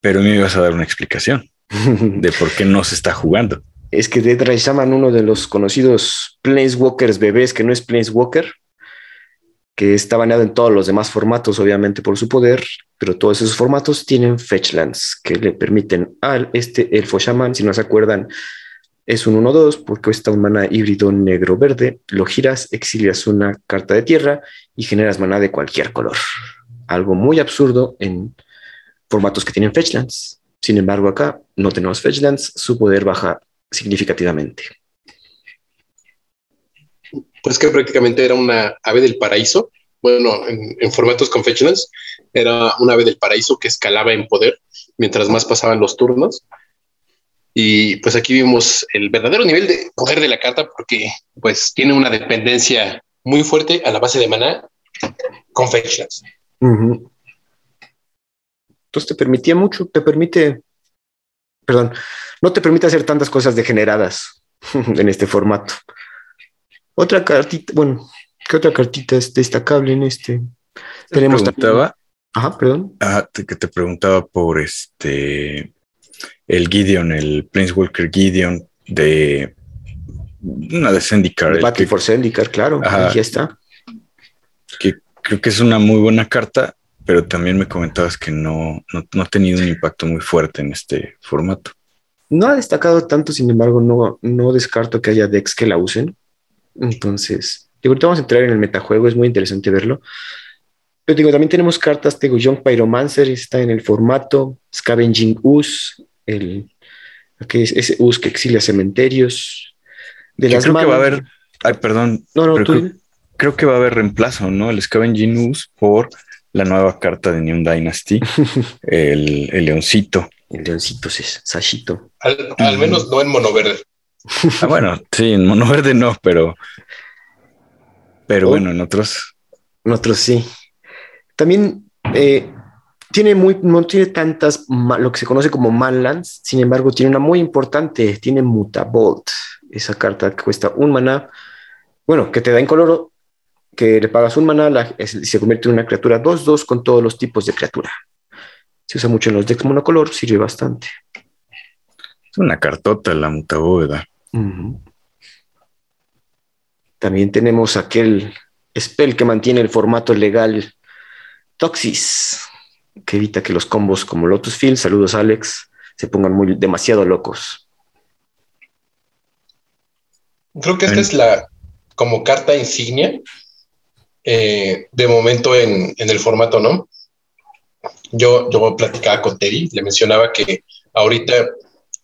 pero me ibas a dar una explicación de por qué no se está jugando. Es que Dead Ray Shaman, uno de los conocidos Planeswalkers bebés, que no es Planeswalker, que está baneado en todos los demás formatos, obviamente por su poder, pero todos esos formatos tienen fetchlands que le permiten al este elfo shaman, si no se acuerdan, es un 1-2 porque cuesta un mana híbrido negro-verde. Lo giras, exilias una carta de tierra y generas mana de cualquier color. Algo muy absurdo en formatos que tienen fetchlands. Sin embargo, acá no tenemos fetchlands, su poder baja significativamente. Pues que prácticamente era una ave del paraíso. Bueno, en, en formatos con fetchlands, era una ave del paraíso que escalaba en poder mientras más pasaban los turnos y pues aquí vimos el verdadero nivel de poder de la carta porque pues tiene una dependencia muy fuerte a la base de maná con fetchlands. Entonces te permitía mucho, te permite, perdón, no te permite hacer tantas cosas degeneradas en este formato. Otra cartita, bueno, ¿qué otra cartita es destacable en este? Tenemos preguntaba, Ajá, perdón. Ah, que te preguntaba por este el Gideon, el Planeswalker Gideon de una de Zendikar. Battle for Zendikar, claro, ahí está. Que creo que es una muy buena carta, pero también me comentabas que no, no, ha tenido un impacto muy fuerte en este formato. No ha destacado tanto, sin embargo, no, no descarto que haya decks que la usen. Entonces, ahorita vamos a entrar en el metajuego, es muy interesante verlo. Pero digo, también tenemos cartas, tengo Young Pyromancer, está en el formato, Scavenging Ooze, el, que es ese US que exilia cementerios. De las creo que va a haber, ay, perdón, no, no, creo, que va a haber reemplazo, ¿no? El Scavenging US por la nueva carta de New Dynasty, el, leoncito. El leoncito es Sashito. Al, menos no en mono verde. Ah, bueno, sí, en mono verde no, pero, pero oh. bueno, en otros. En otros sí. También eh, tiene muy, no tiene tantas, lo que se conoce como manlands, sin embargo, tiene una muy importante, tiene Mutabolt, esa carta que cuesta un mana, bueno, que te da en color, que le pagas un mana y se convierte en una criatura 2-2 con todos los tipos de criatura. Se usa mucho en los decks monocolor, sirve bastante. Es una cartota la mutabóveda. También tenemos aquel spell que mantiene el formato legal Toxis, que evita que los combos como Lotus Field, saludos Alex, se pongan muy demasiado locos. Creo que esta es la como carta insignia eh, de momento en, el formato, ¿no? Yo, yo platicaba con Terry, le mencionaba que ahorita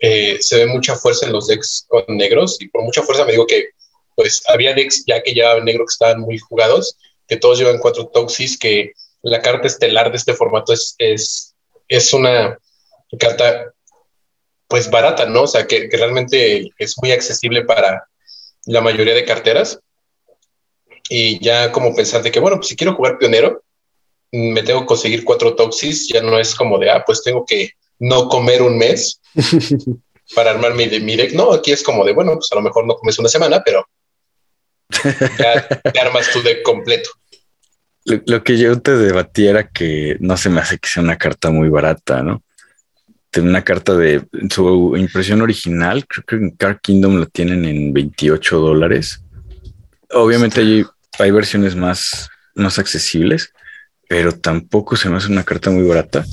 eh, se ve mucha fuerza en los decks con negros y por mucha fuerza me digo que pues había decks ya que ya negro que estaban muy jugados, que todos llevan cuatro toxis, que la carta estelar de este formato es, es, es una carta pues barata, ¿no? O sea, que, que, realmente es muy accesible para la mayoría de carteras. Y ya como pensar de que, bueno, pues si quiero jugar pionero, me tengo que conseguir cuatro toxis, ya no es como de, ah, pues tengo que no comer un mes para armar mi, mi deck. No, aquí es como de, bueno, pues a lo mejor no comes una semana, pero ya te armas tu deck completo. Lo, que yo te debatí era que no se me hace que sea una carta muy barata, ¿no? Una carta de su impresión original, creo que en Card Kingdom la tienen en 28 dólares. Obviamente hay, hay versiones más, más accesibles, pero tampoco se me hace una carta muy barata.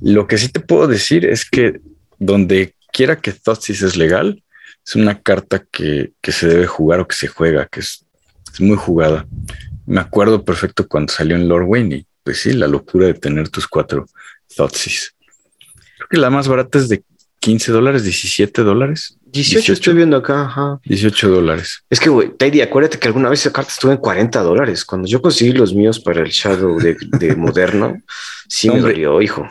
Lo que sí te puedo decir es que donde quiera que Thoughtseize es legal, es una carta que, se debe jugar o que se juega, que es, muy jugada. Me acuerdo perfecto cuando salió en Lord Wayne y pues sí, la locura de tener tus cuatro Thoughtseize. Creo que la más barata es de 15 dólares, 17 dólares. 18, estoy viendo acá. Ajá. 18 dólares. Es que, güey, Teddy, acuérdate que alguna vez esa carta estuvo en 40 dólares. Cuando yo conseguí los míos para el Shadow de, Moderno, sí me dolió, hijo.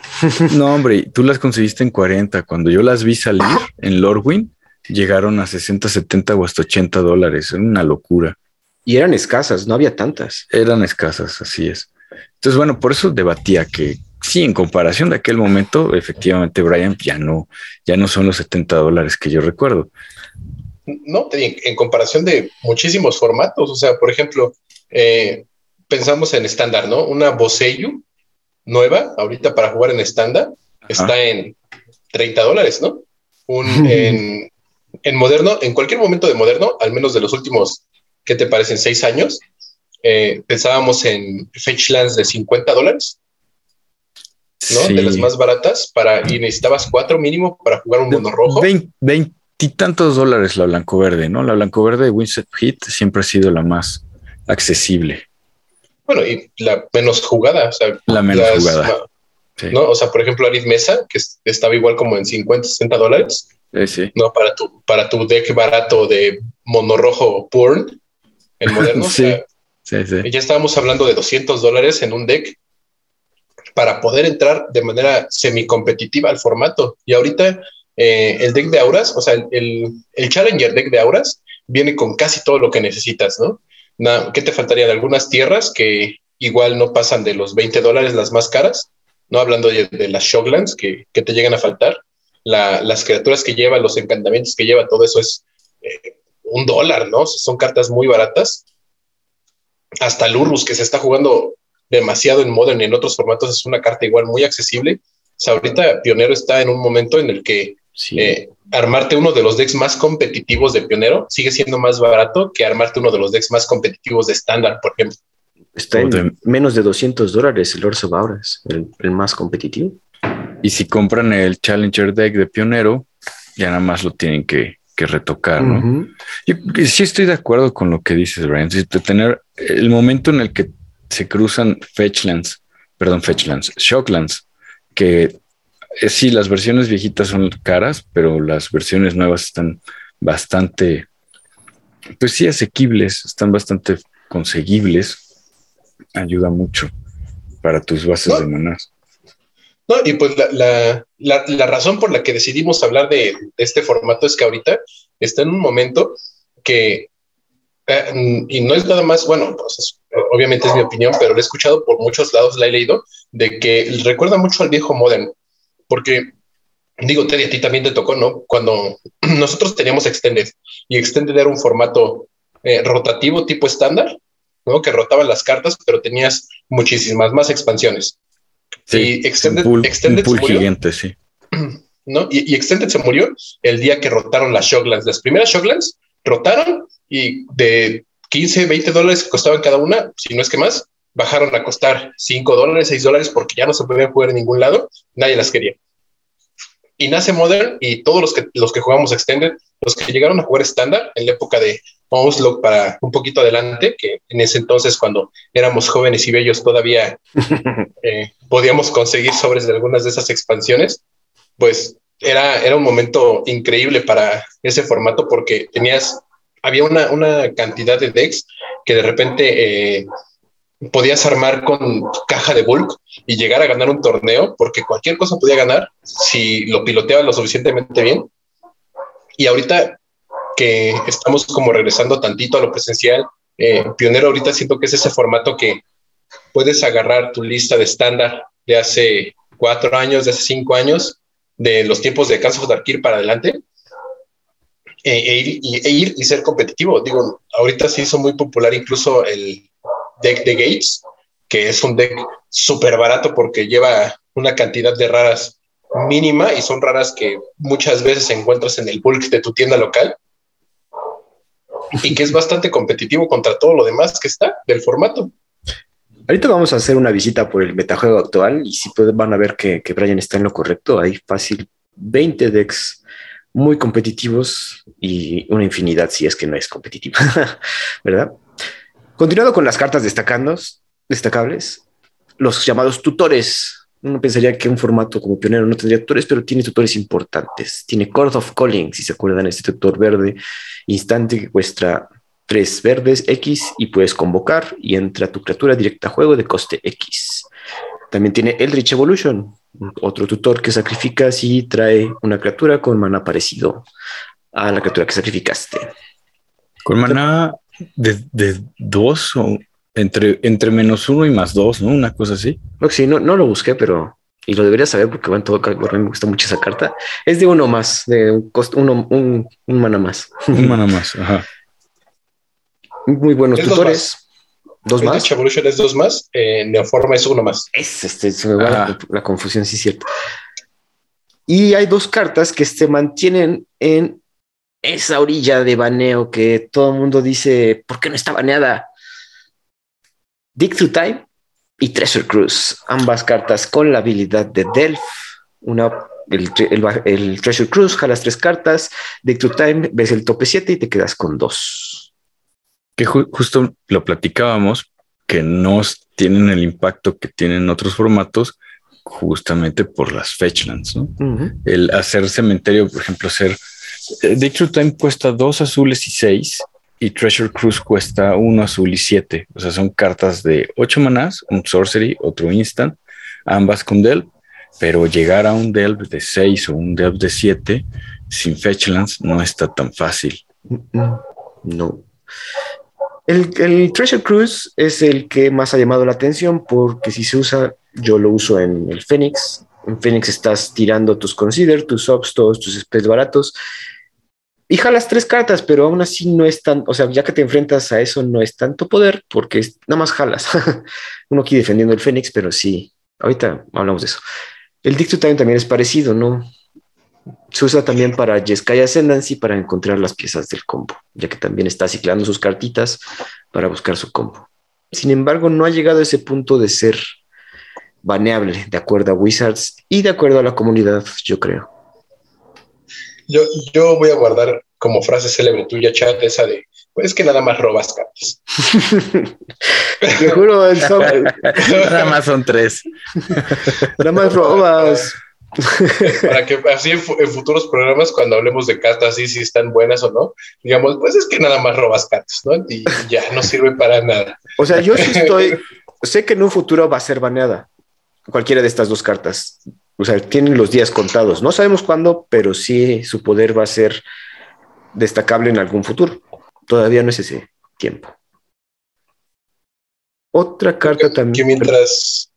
no, hombre, tú las conseguiste en 40. Cuando yo las vi salir en Lordwin, llegaron a 60, 70 o hasta 80 dólares. Era una locura. Y eran escasas, no había tantas. Eran escasas, así es. Entonces, bueno, por eso debatía que sí, en comparación de aquel momento, efectivamente, Brian, ya no, ya no son los 70 dólares que yo recuerdo. No, en, comparación de muchísimos formatos, o sea, por ejemplo, eh, pensamos en estándar, ¿no? Una Boseyu nueva, ahorita para jugar en estándar, está en 30 dólares, ¿no? Un, en, en, moderno, en cualquier momento de moderno, al menos de los últimos, ¿qué te parecen? Seis años, eh, pensábamos en Fetchlands de 50 dólares ¿no? De las más baratas para y necesitabas cuatro mínimo para jugar un mono rojo. Veintitantos dólares la blanco verde, ¿no? La blanco verde de Winston Hit siempre ha sido la más accesible. Bueno, y la menos jugada, o sea, la menos jugada. ¿no? O sea, por ejemplo, Arid Mesa, que estaba igual como en 50, 60 dólares. sí. No, para tu, para tu deck barato de mono rojo porn, en moderno. sí. sí, sí. Ya estábamos hablando de 200 dólares en un deck para poder entrar de manera semi-competitiva al formato. Y ahorita eh, el deck de auras, o sea, el, el, Challenger deck de auras viene con casi todo lo que necesitas, ¿no? ¿Qué te faltaría de algunas tierras que igual no pasan de los 20 dólares las más caras? ¿no? Hablando de, las Shocklands que, que, te llegan a faltar, las criaturas que lleva, los encantamientos que lleva, todo eso es eh, un dólar, ¿no? Son cartas muy baratas. Hasta Lurrus, que se está jugando demasiado en Modern y en otros formatos, es una carta igual muy accesible. O sea, ahorita Pionero está en un momento en el que eh, armarte uno de los decks más competitivos de Pionero sigue siendo más barato que armarte uno de los decks más competitivos de estándar, por ejemplo. Está en menos de 200 dólares el Orso Bauras, el, el, más competitivo. Y si compran el Challenger deck de Pionero, ya nada más lo tienen que, que retocar, ¿no? Yo sí estoy de acuerdo con lo que dices, Brian. De tener el momento en el que se cruzan Fetchlands, perdón, Fetchlands, Shocklands, que eh, sí, las versiones viejitas son caras, pero las versiones nuevas están bastante, pues sí, asequibles, están bastante conseguibles. Ayuda mucho para tus bases de manás. No, y pues la, razón por la que decidimos hablar de, de, este formato es que ahorita está en un momento que eh, y no es nada más, bueno, pues obviamente es mi opinión, pero lo he escuchado por muchos lados, la he leído, de que recuerda mucho al viejo Modern, porque digo, Teddy, a ti también te tocó, ¿no? Cuando nosotros teníamos Extended y Extended era un formato eh, rotativo tipo estándar, ¿no? Que rotaban las cartas, pero tenías muchísimas más expansiones. Sí, y Extended, un Extended gigante, sí. ¿no? Y, Extended se murió el día que rotaron las Shocklands. Las primeras Shocklands rotaron y de 15, 20 dólares que costaban cada una, si no es que más, bajaron a costar 5 dólares, 6 dólares porque ya no se podían jugar en ningún lado, nadie las quería. Y nace Modern y todos los que, los que jugamos Extended, los que llegaron a jugar estándar en la época de Onslaught para un poquito adelante, que en ese entonces cuando éramos jóvenes y bellos todavía eh, podíamos conseguir sobres de algunas de esas expansiones, pues era, era un momento increíble para ese formato porque tenías, había una, una cantidad de decks que de repente eh, podías armar con caja de bulk y llegar a ganar un torneo, porque cualquier cosa podía ganar si lo piloteaba lo suficientemente bien. Y ahorita que estamos como regresando tantito a lo presencial, eh, Pionero ahorita siento que es ese formato que puedes agarrar tu lista de estándar de hace cuatro años, de hace cinco años, de los tiempos de Kansas of Darkir para adelante, e, e, ir, e, ir, y ser competitivo. Digo, ahorita se hizo muy popular incluso el deck de Gates, que es un deck súper barato porque lleva una cantidad de raras mínima y son raras que muchas veces encuentras en el bulk de tu tienda local y que es bastante competitivo contra todo lo demás que está del formato. Ahorita vamos a hacer una visita por el metajuego actual y si van a ver que, que Brian está en lo correcto. Hay fácil 20 decks muy competitivos y una infinidad si es que no es competitivo, ¿verdad? Continuando con las cartas destacables, los llamados tutores. Uno pensaría que un formato como pionero no tendría tutores, pero tiene tutores importantes. Tiene Court of Calling, si se acuerdan, este tutor verde instante que cuesta tres verdes X y puedes convocar y entra tu criatura directa a juego de coste X. También tiene Eldritch Evolution, otro tutor que sacrificas y trae una criatura con mana parecido a la criatura que sacrificaste. Con mana de, dos o entre, entre menos uno y más dos, ¿no? Una cosa así. sí, no, no lo busqué, pero y lo debería saber porque bueno, todo me gusta mucho esa carta. Es de uno más, de un costo, uno, un, un mana más. Un mana más, ajá. Muy buenos tutores. Dos más. Evolution es dos más, eh, Neoforma es uno más. Es este, se me va la, confusión, sí, cierto. Y hay dos cartas que se mantienen en esa orilla de baneo que todo el mundo dice, ¿por qué no está baneada? Dig Through Time y Treasure Cruise, ambas cartas con la habilidad de Delph. Una, el, Treasure Cruise, jalas tres cartas, Dig Through Time, ves el tope 7 y te quedas con dos. Que justo lo platicábamos, que no tienen el impacto que tienen otros formatos, justamente por las fetchlands, ¿no? El hacer cementerio, por ejemplo, hacer Day True Time cuesta dos azules y seis, y Treasure Cruise cuesta uno azul y siete. O sea, son cartas de ocho manás, un sorcery, otro instant, ambas con delve, pero llegar a un delve de seis o un delve de siete sin fetchlands no está tan fácil. No. El, el, Treasure Cruise es el que más ha llamado la atención porque si se usa, yo lo uso en el Phoenix. En Phoenix estás tirando tus Consider, tus Ops, todos tus spells baratos y jalas tres cartas, pero aún así no es tan, o sea, ya que te enfrentas a eso, no es tanto poder porque nada más jalas. Uno aquí defendiendo el Fénix, pero sí, ahorita hablamos de eso. El Dicto también es parecido, ¿no? Se usa también para Jeskai Ascendancy para encontrar las piezas del combo, ya que también está ciclando sus cartitas para buscar su combo. Sin embargo, no ha llegado a ese punto de ser baneable, de acuerdo a Wizards y de acuerdo a la comunidad, yo creo. Yo, yo voy a guardar como frase célebre tuya, chat, esa de, pues que nada más robas cartas. Te juro, nada más son tres. nada más robas. Para que así en, futuros programas, cuando hablemos de cartas, así si están buenas o no, digamos, pues es que nada más robas cartas, ¿no? Y ya no sirve para nada. O sea, yo sí estoy, sé que en un futuro va a ser baneada cualquiera de estas dos cartas o sea, tienen los días contados. No sabemos cuándo, pero sí su poder va a ser destacable en algún futuro. Todavía no es ese tiempo. Otra carta también. Que mientras,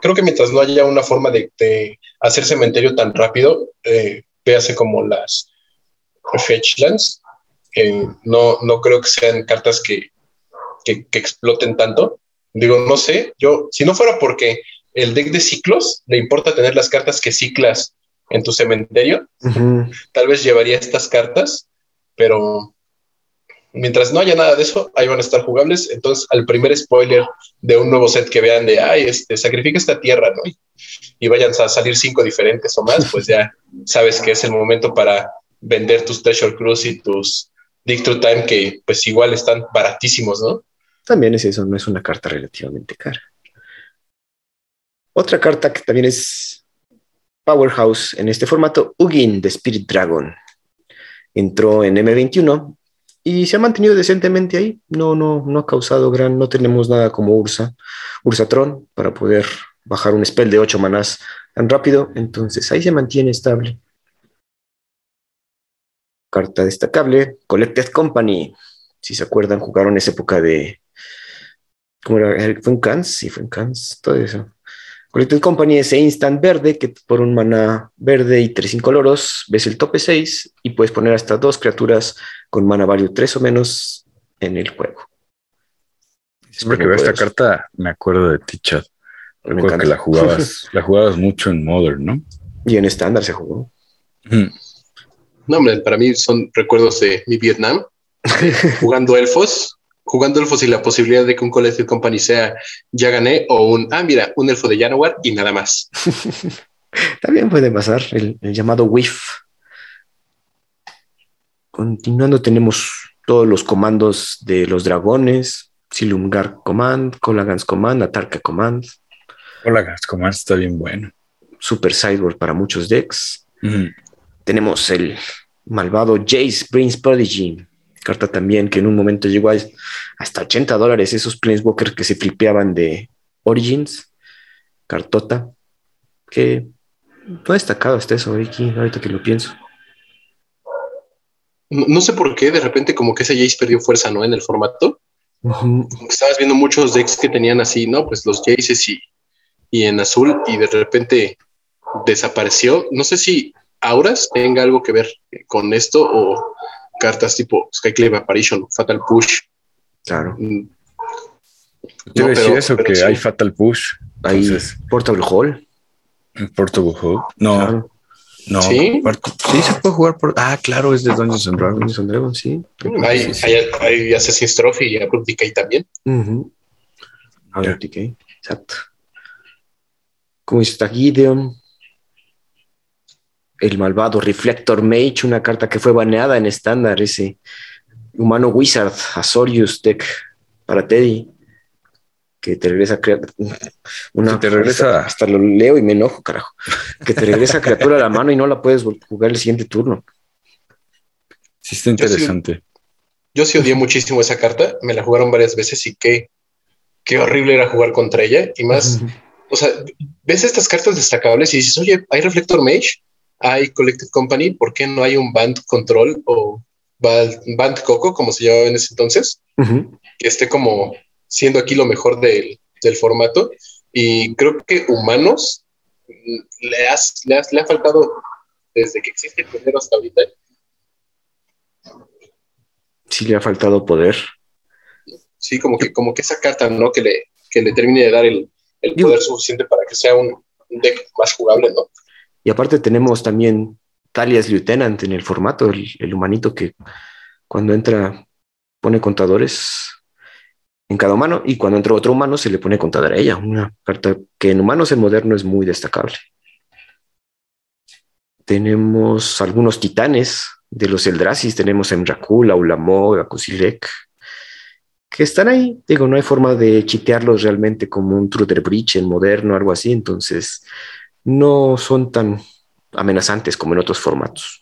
creo que mientras no haya una forma de, de hacer cementerio tan rápido, eh, véase como las Fetchlands, eh, no, no creo que sean cartas que, que, que, exploten tanto. Digo, no sé, yo, si no fuera porque el deck de ciclos le importa tener las cartas que ciclas en tu cementerio, uh -huh. tal vez llevaría estas cartas, pero mientras no haya nada de eso, ahí van a estar jugables. Entonces, al primer spoiler de un nuevo set que vean de, ay, este, sacrifica esta tierra, ¿no? Y, y vayan a salir cinco diferentes o más, pues ya sabes que es el momento para vender tus Treasure Cruise y tus Through Time, que pues igual están baratísimos, ¿no? También es eso, no es una carta relativamente cara. Otra carta que también es Powerhouse en este formato, Ugin de Spirit Dragon. Entró en M21 y se ha mantenido decentemente ahí. No, no, no ha causado gran, no tenemos nada como Ursa, Ursatron para poder bajar un spell de 8 manás tan rápido. Entonces ahí se mantiene estable. Carta destacable, Collected Company. Si se acuerdan, jugaron esa época de. ¿Cómo era? ¿Fue en Cans? Sí, fue en Cans, todo eso. Collected Company es instant verde, que por un mana verde y tres incoloros ves el tope 6 y puedes poner hasta dos criaturas con mana value 3 o menos en el juego. Siempre que veo esta carta me acuerdo de ti, Chad. Recuerdo que la jugabas, la jugabas mucho en Modern, ¿no? Y en estándar se jugó. Mm. No, hombre, para mí son recuerdos de mi Vietnam, jugando elfos, jugando elfos y la posibilidad de que un Collected Company sea ya gané o un, ah, mira, un elfo de Janowar y nada más. También puede pasar el, el llamado WIF. Continuando, tenemos todos los comandos de los dragones: Silumgar Command, Colagans Command, Atarka Command. Colagans Command está bien bueno. Super Sideboard para muchos decks. Mm. Tenemos el malvado Jace Prince Prodigy, carta también que en un momento llegó a hasta 80 dólares esos Planeswalkers que se flipeaban de Origins, cartota, que no ha destacado hasta eso, Ricky, ahorita que lo pienso. No, no, sé por qué, de repente como que ese Jace perdió fuerza, ¿no? En el formato. Uh -huh. Estabas viendo muchos decks que tenían así, ¿no? Pues los Jaces y, y en azul y de repente desapareció. No sé si Auras tenga algo que ver con esto o cartas tipo Skyclave Apparition, Fatal Push. Claro. Mm. Yo no, decía pero, eso, pero que sí. hay Fatal Push. Entonces, hay Portable Hall. Portable Hall. No. Claro. No, ¿Sí? sí se puede jugar por. Ah, claro, es de Dungeons and Dragons. And Dragons, sí. Hay, sí, sí. hay, hay Assassin's Trophy y Abrupt Decay también. Uh -huh. Abrupt Decay, exacto. Como está Gideon, el malvado Reflector Mage, una carta que fue baneada en estándar, ese humano Wizard, Azorius deck para Teddy, que te regresa una que te regresa hasta, hasta, lo leo y me enojo, carajo, que te regresa criatura a la mano y no la puedes jugar el siguiente turno. Sí, está interesante. Yo sí, yo sí odié muchísimo esa carta, me la jugaron varias veces y qué, qué horrible era jugar contra ella, y más, uh -huh. o sea, ves estas cartas destacables y dices, oye, hay Reflector Mage, hay Collected Company, ¿por qué no hay un Band Control o Band Coco, como se llamaba en ese entonces? Uh -huh. Que esté como siendo aquí lo mejor del, del, formato. Y creo que humanos le, has, le, has, le ha faltado desde que existe el primero hasta ahorita. Sí, le ha faltado poder. Sí, como que, como que esa carta, ¿no? Que le, que le termine de dar el, el poder suficiente para que sea un, un deck más jugable, ¿no? Y aparte tenemos también Talias Lieutenant en el formato, el, humanito que cuando entra pone contadores en cada humano y cuando entra otro humano se le pone contador a ella. Una carta que en humanos en moderno es muy destacable. Tenemos algunos titanes de los Eldrasis. Tenemos a Emrakul, a Ulamo, que están ahí. Digo, no hay forma de chitearlos realmente como un Truder en moderno algo así. Entonces, no son tan amenazantes como en otros formatos.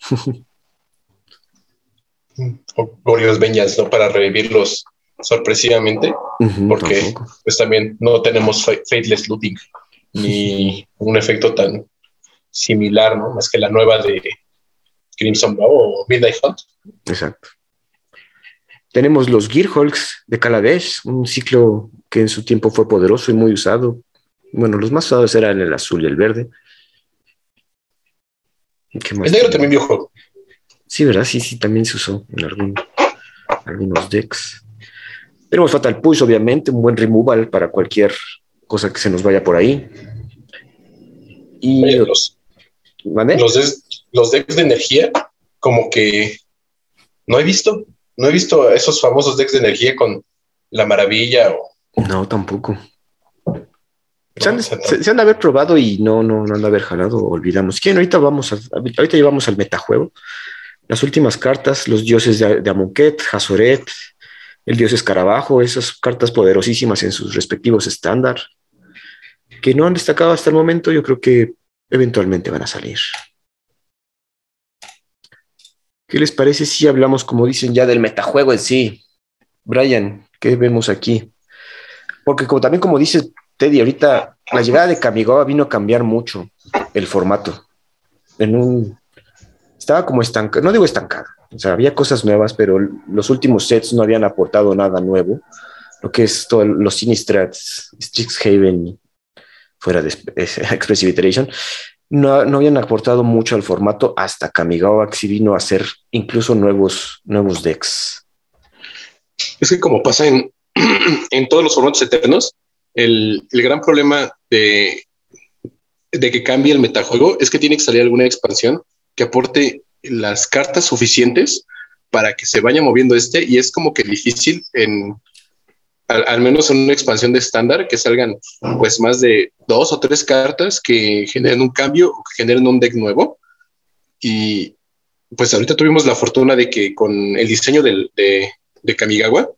o los Vengeance, ¿no? Para revivirlos sorpresivamente, uh -huh, porque tampoco. pues también no tenemos Faithless Looting ni un efecto tan similar, ¿no? Más que la nueva de Crimson Bow o Midnight Hunt. Exacto. Tenemos los Gearhulks de Kaladesh, un ciclo que en su tiempo fue poderoso y muy usado. Bueno, los más usados eran el azul y el verde. ¿Qué más el negro también viejo. Sí, ¿verdad? Sí, sí, también se usó en algunos decks. Tenemos Fatal Push, obviamente, un buen removal para cualquier cosa que se nos vaya por ahí. Y los, los, decks de energía, como que no he visto, no he visto esos famosos decks de energía con la maravilla o... No, tampoco. Se, han, de haber probado y no, no, no han de haber jalado, olvidamos. ¿Quién? Ahorita vamos a, ahorita llevamos al metajuego. Las últimas cartas, los dioses de, de Amonkhet, Hazoret, el dios escarabajo, esas cartas poderosísimas en sus respectivos estándar, que no han destacado hasta el momento, yo creo que eventualmente van a salir. ¿Qué les parece si hablamos, como dicen, ya del metajuego en sí? Brian, ¿qué vemos aquí? Porque como también como dice Teddy, ahorita la llegada de Kamigawa vino a cambiar mucho el formato. En un estaba como estancado, no digo estancado, o sea, había cosas nuevas, pero los últimos sets no habían aportado nada nuevo. Lo que es todo los Sinistrats, Strixhaven, fuera de Expressive Iteration, no, no, habían aportado mucho al formato hasta Kamigawa que vino a hacer incluso nuevos, nuevos decks. Es que como pasa en, en todos los formatos eternos, el, el gran problema de, de que cambie el metajuego es que tiene que salir alguna expansión que aporte las cartas suficientes para que se vaya moviendo este y es como que difícil en al, menos en una expansión de estándar que salgan pues más de dos o tres cartas que generen un cambio o que generen un deck nuevo. Y pues ahorita tuvimos la fortuna de que con el diseño de, de Kamigawa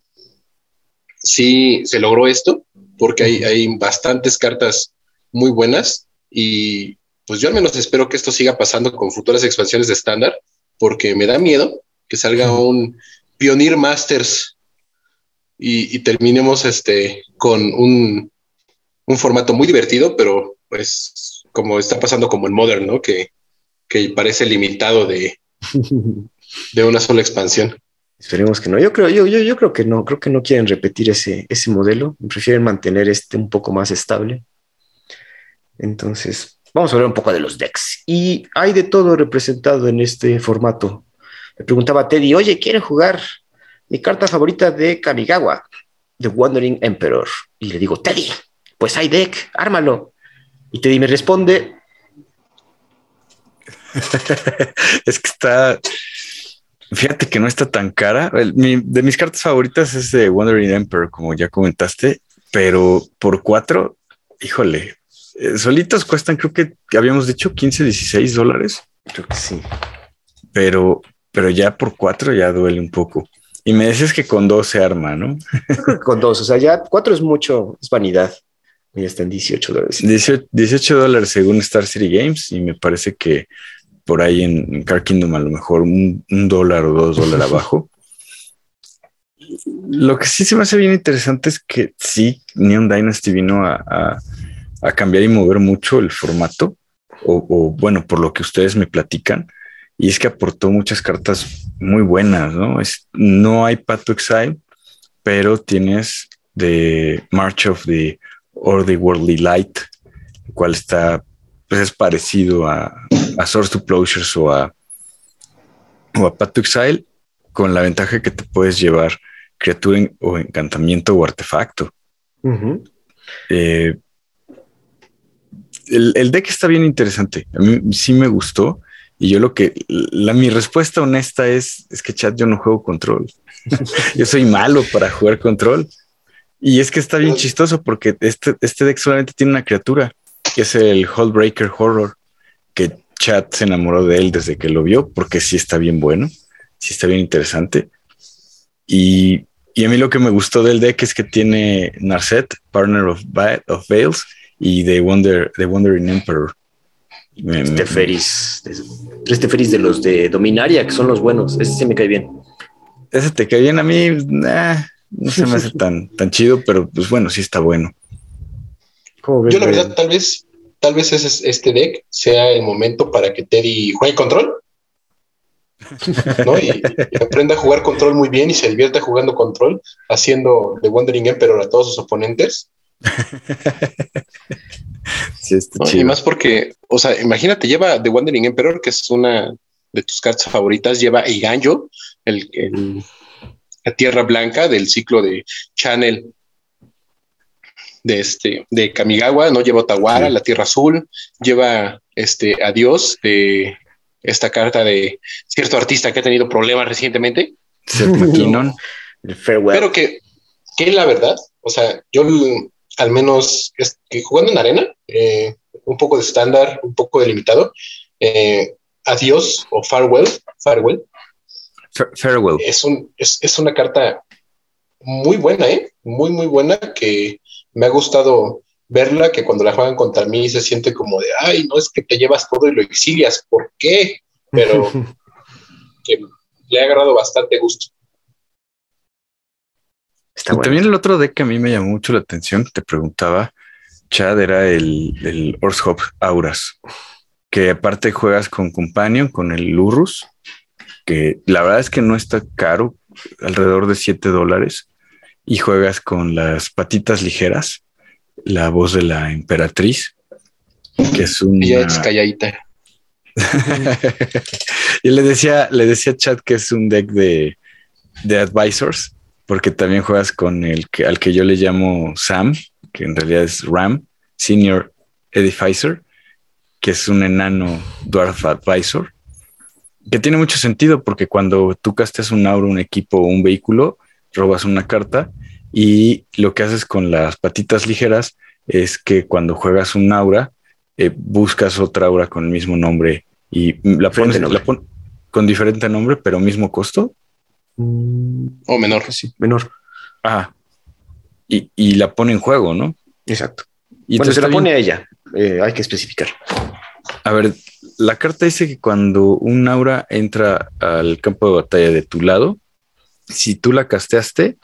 sí se logró esto porque hay, hay bastantes cartas muy buenas y pues yo al menos espero que esto siga pasando con futuras expansiones de estándar, porque me da miedo que salga un Pioneer Masters y, terminemos este, con un, formato muy divertido, pero pues como está pasando como en Modern, ¿no? Que, parece limitado de, de una sola expansión. Esperemos que no. Yo creo, yo, yo, yo creo que no, creo que no quieren repetir ese, ese modelo. Prefieren mantener este un poco más estable. Entonces, Vamos a hablar un poco de los decks. Y hay de todo representado en este formato. Me preguntaba Teddy, oye, ¿quiere jugar mi carta favorita de Kamigawa? The Wandering Emperor. Y le digo, Teddy, pues hay deck, ármalo. Y Teddy me responde. es que está. Fíjate que no está tan cara. de mis cartas favoritas es de Wandering Emperor, como ya comentaste, pero por cuatro, híjole, eh, solitos cuestan, creo que habíamos dicho 15, 16 dólares. Creo que sí. Pero, pero ya por cuatro ya duele un poco. Y me decías que con dos se arma, ¿no? con dos, o sea, ya cuatro es mucho, es vanidad. Ya está en 18 dólares. 18, dólares según Star City Games y me parece que por ahí en, Car Kingdom a lo mejor un, dólar o dos dólares abajo. Lo que sí se me hace bien interesante es que sí, Neon Dynasty vino a a cambiar y mover mucho el formato, o, bueno, por lo que ustedes me platican, y es que aportó muchas cartas muy buenas, ¿no? Es, no hay Path to Exile, pero tienes The March of the or the Worldly Light, el cual está, pues es parecido a, a Source to Closures o a, o a Path to Exile, con la ventaja que te puedes llevar criatura o encantamiento o artefacto el, deck está bien interesante. A mí sí me gustó. Y yo lo que, la, mi respuesta honesta es, es que chat, yo no juego control. yo soy malo para jugar control. Y es que está bien chistoso porque este, este deck solamente tiene una criatura, que es el Breaker Horror, que chat se enamoró de él desde que lo vio, porque sí está bien bueno, sí está bien interesante. Y, y a mí lo que me gustó del deck es que tiene Narset, Partner of, of Veils, y The, Wonder, The Wondering Emperor. este Feris, este de los de Dominaria, que son los buenos, ese sí me cae bien. Ese te cae bien a mí, no se me hace tan, tan chido, pero pues bueno, sí está bueno. Yo la verdad, tal vez, tal vez ese, este deck sea el momento para que Teddy juegue control. ¿no? Y, aprende a jugar control muy bien y se divierte jugando control, haciendo de Wandering Emperor a todos sus oponentes. sí, Y más porque, o sea, imagínate, lleva The Wandering Emperor, que es una de tus cartas favoritas, lleva Iganjo, el, la tierra blanca del ciclo de Channel de este de Kamigawa, no lleva Otawara, la tierra azul, lleva este adiós de esta carta de cierto artista que ha tenido problemas recientemente. Pero que, que la verdad, o sea, yo al menos que jugando en arena, eh, un poco de estándar, un poco delimitado, eh, adiós o farewell, farewell. farewell. Es, un, es, es, una carta muy buena, ¿eh? Muy, muy buena que me ha gustado verla, que cuando la juegan contra mí se siente como de, ay, no es que te llevas todo y lo exilias, ¿por qué? Pero que le ha agarrado bastante gusto. También el otro deck que a mí me llamó mucho la atención, te preguntaba, Chad, era el, el Hop Auras, que aparte juegas con Companion, con el Lurrus, que la verdad es que no está caro, alrededor de 7 dólares, y juegas con las patitas ligeras, la voz de la emperatriz, que es un. Ella es calladita. y le decía, le decía a Chad que es un deck de, de advisors, porque también juegas con el que al que yo le llamo Sam, que en realidad es Ram, Senior Edificer, que es un enano Dwarf Advisor, que tiene mucho sentido porque cuando tú castes un aura, un equipo o un vehículo, robas una carta y lo que haces con las patitas ligeras es que cuando juegas un aura, eh, buscas otra aura con el mismo nombre y la pones con diferente nombre, pero mismo costo. Mm, o menor. Sí, menor. Ah, y, la pone en juego, ¿no? Exacto. Y entonces se la pone a ella, eh, hay que especificar. A ver, la carta dice que cuando un aura entra al campo de batalla de tu lado, si tú la casteaste,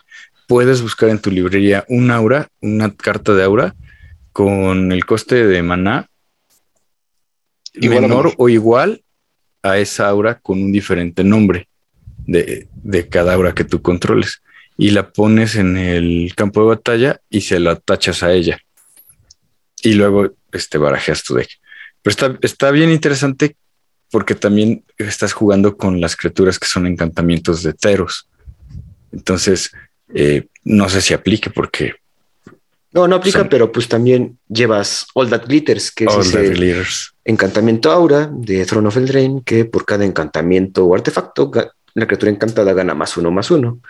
puedes buscar en tu librería un aura, una carta de aura con el coste de maná menor o igual a esa aura con un diferente nombre de, cada aura que tú controles y la pones en el campo de batalla y se la tachas a ella. Y luego este, barajeas tu deck. Pero está, está bien interesante porque también estás jugando con las criaturas que son encantamientos de Teros. Entonces, eh, no sé si aplique porque... No, no aplica, pero pues también llevas All That Glitters, que es el encantamiento aura de Throne of Eldraine, que por cada encantamiento o artefacto, la criatura encantada gana más uno más uno.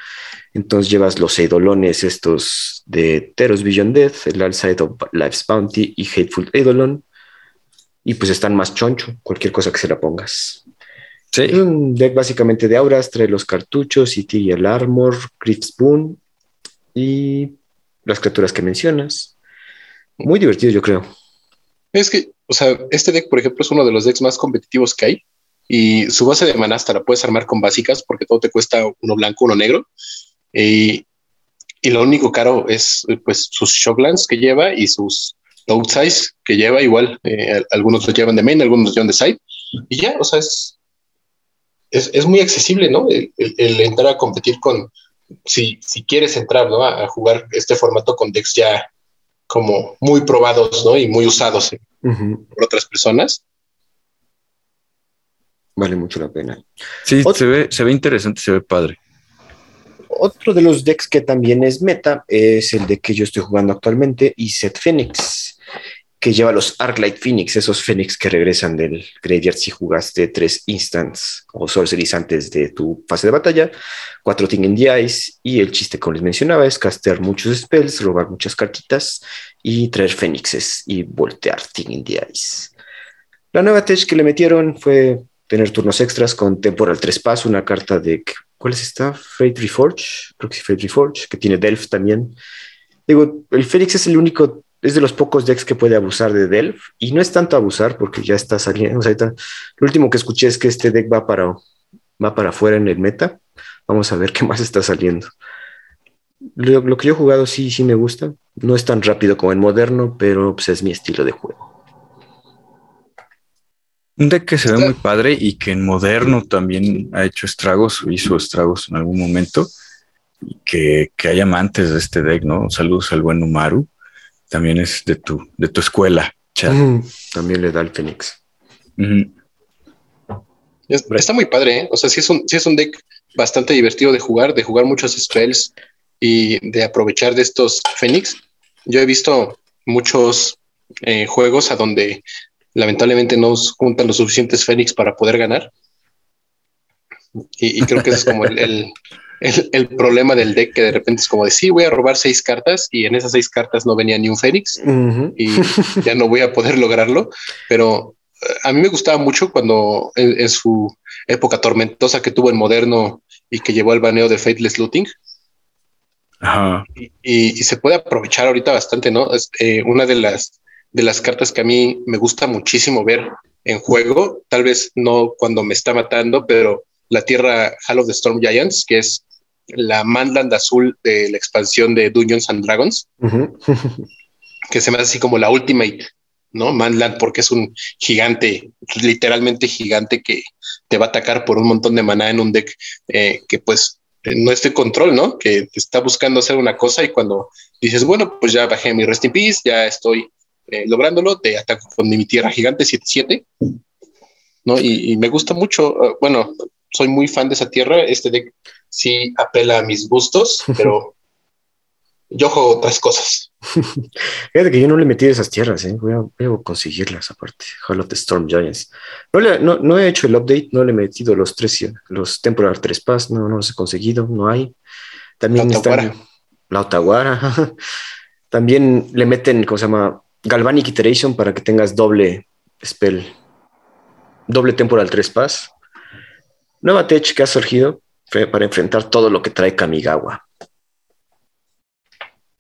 Entonces llevas los eidolones estos de Teros Vision Death, el Outside of Life's Bounty y Hateful Eidolon. Y pues están más choncho, cualquier cosa que se la pongas. Es un deck básicamente de auras, trae los cartuchos, y el armor, Griff Spoon y las criaturas que mencionas. Muy divertido, yo creo. Es que, o sea, este deck, por ejemplo, es uno de los decks más competitivos que hay. Y su base de manasta la puedes armar con básicas porque todo te cuesta uno blanco, uno negro. Y, lo único caro es pues sus Shocklands que lleva y sus Outsize que lleva. Igual, eh, algunos los llevan de main, algunos los llevan de side. Y ya, o sea, es, es, muy accesible, ¿no? El, entrar a competir con, si, si quieres entrar, ¿no? A, jugar este formato con decks ya como muy probados, ¿no? Y muy usados por otras personas. Vale mucho la pena. Sí, se, ve, se ve interesante, se ve padre. Otro de los decks que también es meta es el de que yo estoy jugando actualmente, Set Phoenix que lleva los Arclight Phoenix, esos Phoenix que regresan del graveyard si jugaste tres instants o sorceries antes de tu fase de batalla, cuatro Thing in the Ice, y el chiste, como les mencionaba, es castear muchos spells, robar muchas cartitas y traer Phoenixes y voltear Thing in the Ice. La nueva tech que le metieron fue tener turnos extras con Temporal Trespass, una carta de. ¿Cuál es esta? Fate Reforge, creo que sí, Fate Reforge, que tiene Delph también. Digo, el Phoenix es el único es de los pocos decks que puede abusar de Delph y no es tanto abusar porque ya está saliendo. lo último que escuché es que este deck va para, va para afuera en el meta. Vamos a ver qué más está saliendo. Lo, que yo he jugado sí, sí me gusta. No es tan rápido como en moderno, pero pues, es mi estilo de juego. Un deck que se ve muy padre y que en moderno también ha hecho estragos o hizo estragos en algún momento. Y que, que hay amantes de este deck, ¿no? Saludos al buen Umaru. También es de tu, de tu escuela, Chad. También le da el Fénix. Está muy padre, ¿eh? O sea, sí es, un, sí es un deck bastante divertido de jugar, de jugar muchos spells y de aprovechar de estos Fénix. Yo he visto muchos eh, juegos a donde lamentablemente no juntan los suficientes Fénix para poder ganar. Y, creo que ese es como el, el, problema del deck, que de repente es como de sí, voy a robar seis cartas y en esas seis cartas no venía ni un Fénix y ya no voy a poder lograrlo. Pero eh, a mí me gustaba mucho cuando en, su época tormentosa que tuvo en Moderno y que llevó al baneo de Fateless Looting. Y, se puede aprovechar ahorita bastante, ¿no? Es eh, una de las, de las cartas que a mí me gusta muchísimo ver en juego, tal vez no cuando me está matando, pero la tierra Hall of the Storm Giants, que es la Manland azul de la expansión de Dungeons and Dragons, que se me hace así como la Ultimate, ¿no? Manland, porque es un gigante, literalmente gigante que te va a atacar por un montón de maná en un deck eh, que pues no es de control, ¿no? Que te está buscando hacer una cosa y cuando dices, bueno, pues ya bajé mi Rest in Peace, ya estoy eh, lográndolo, te ataco con mi tierra gigante 7-7, ¿no? Y, y, me gusta mucho, uh, bueno, soy muy fan de esa tierra, este deck sí apela a mis gustos, pero yo juego otras cosas. Fíjate que yo no le metí esas tierras, ¿eh? voy, a, conseguirlas aparte. Hall of the Storm Giants. No, no, he hecho el update, no le he metido los tres, los Temporal 3 Pass, no, no los he conseguido, no hay. También está la Otaguara. También le meten, ¿cómo se llama? Galvanic Iteration para que tengas doble spell, doble Temporal 3 Pass. Nueva tech que ha surgido para enfrentar todo lo que trae Kamigawa.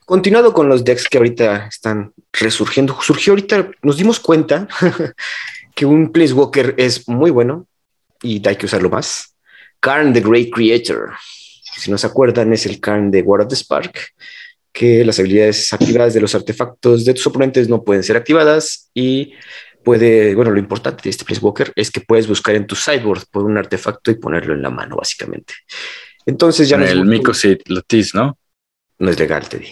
Continuado con los decks que ahorita están resurgiendo, surgió ahorita, nos dimos cuenta que un Place Walker es muy bueno y hay que usarlo más. Karn the Great Creator. Si no se acuerdan, es el Karn de War of the Spark, que las habilidades activadas de los artefactos de tus oponentes no pueden ser activadas y puede, bueno, lo importante de este Place Walker es que puedes buscar en tu sideboard por un artefacto y ponerlo en la mano, básicamente. Entonces ya no El Mycosynth Lattice, ¿no? No es legal, te di.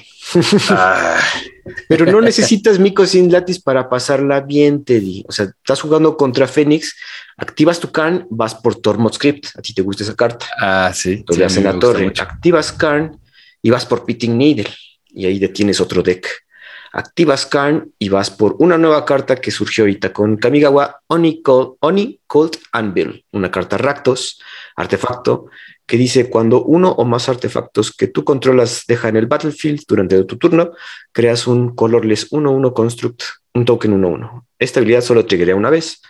Ah. Pero no necesitas Mico sin Latis para pasarla bien, Teddy. O sea, estás jugando contra Fénix, activas tu Karn, vas por Tormod Script. A ti te gusta esa carta. Ah, sí. Entonces, en la torre, activas Karn y vas por Pitting Needle. Y ahí detienes otro deck. Activas Karn y vas por una nueva carta que surgió ahorita con Kamigawa Oni Cold, Oni Cold Anvil, una carta Raktos, artefacto que dice cuando uno o más artefactos que tú controlas dejan el battlefield durante tu turno, creas un colorless 1-1 construct, un token 1-1. Esta habilidad solo triggería una vez.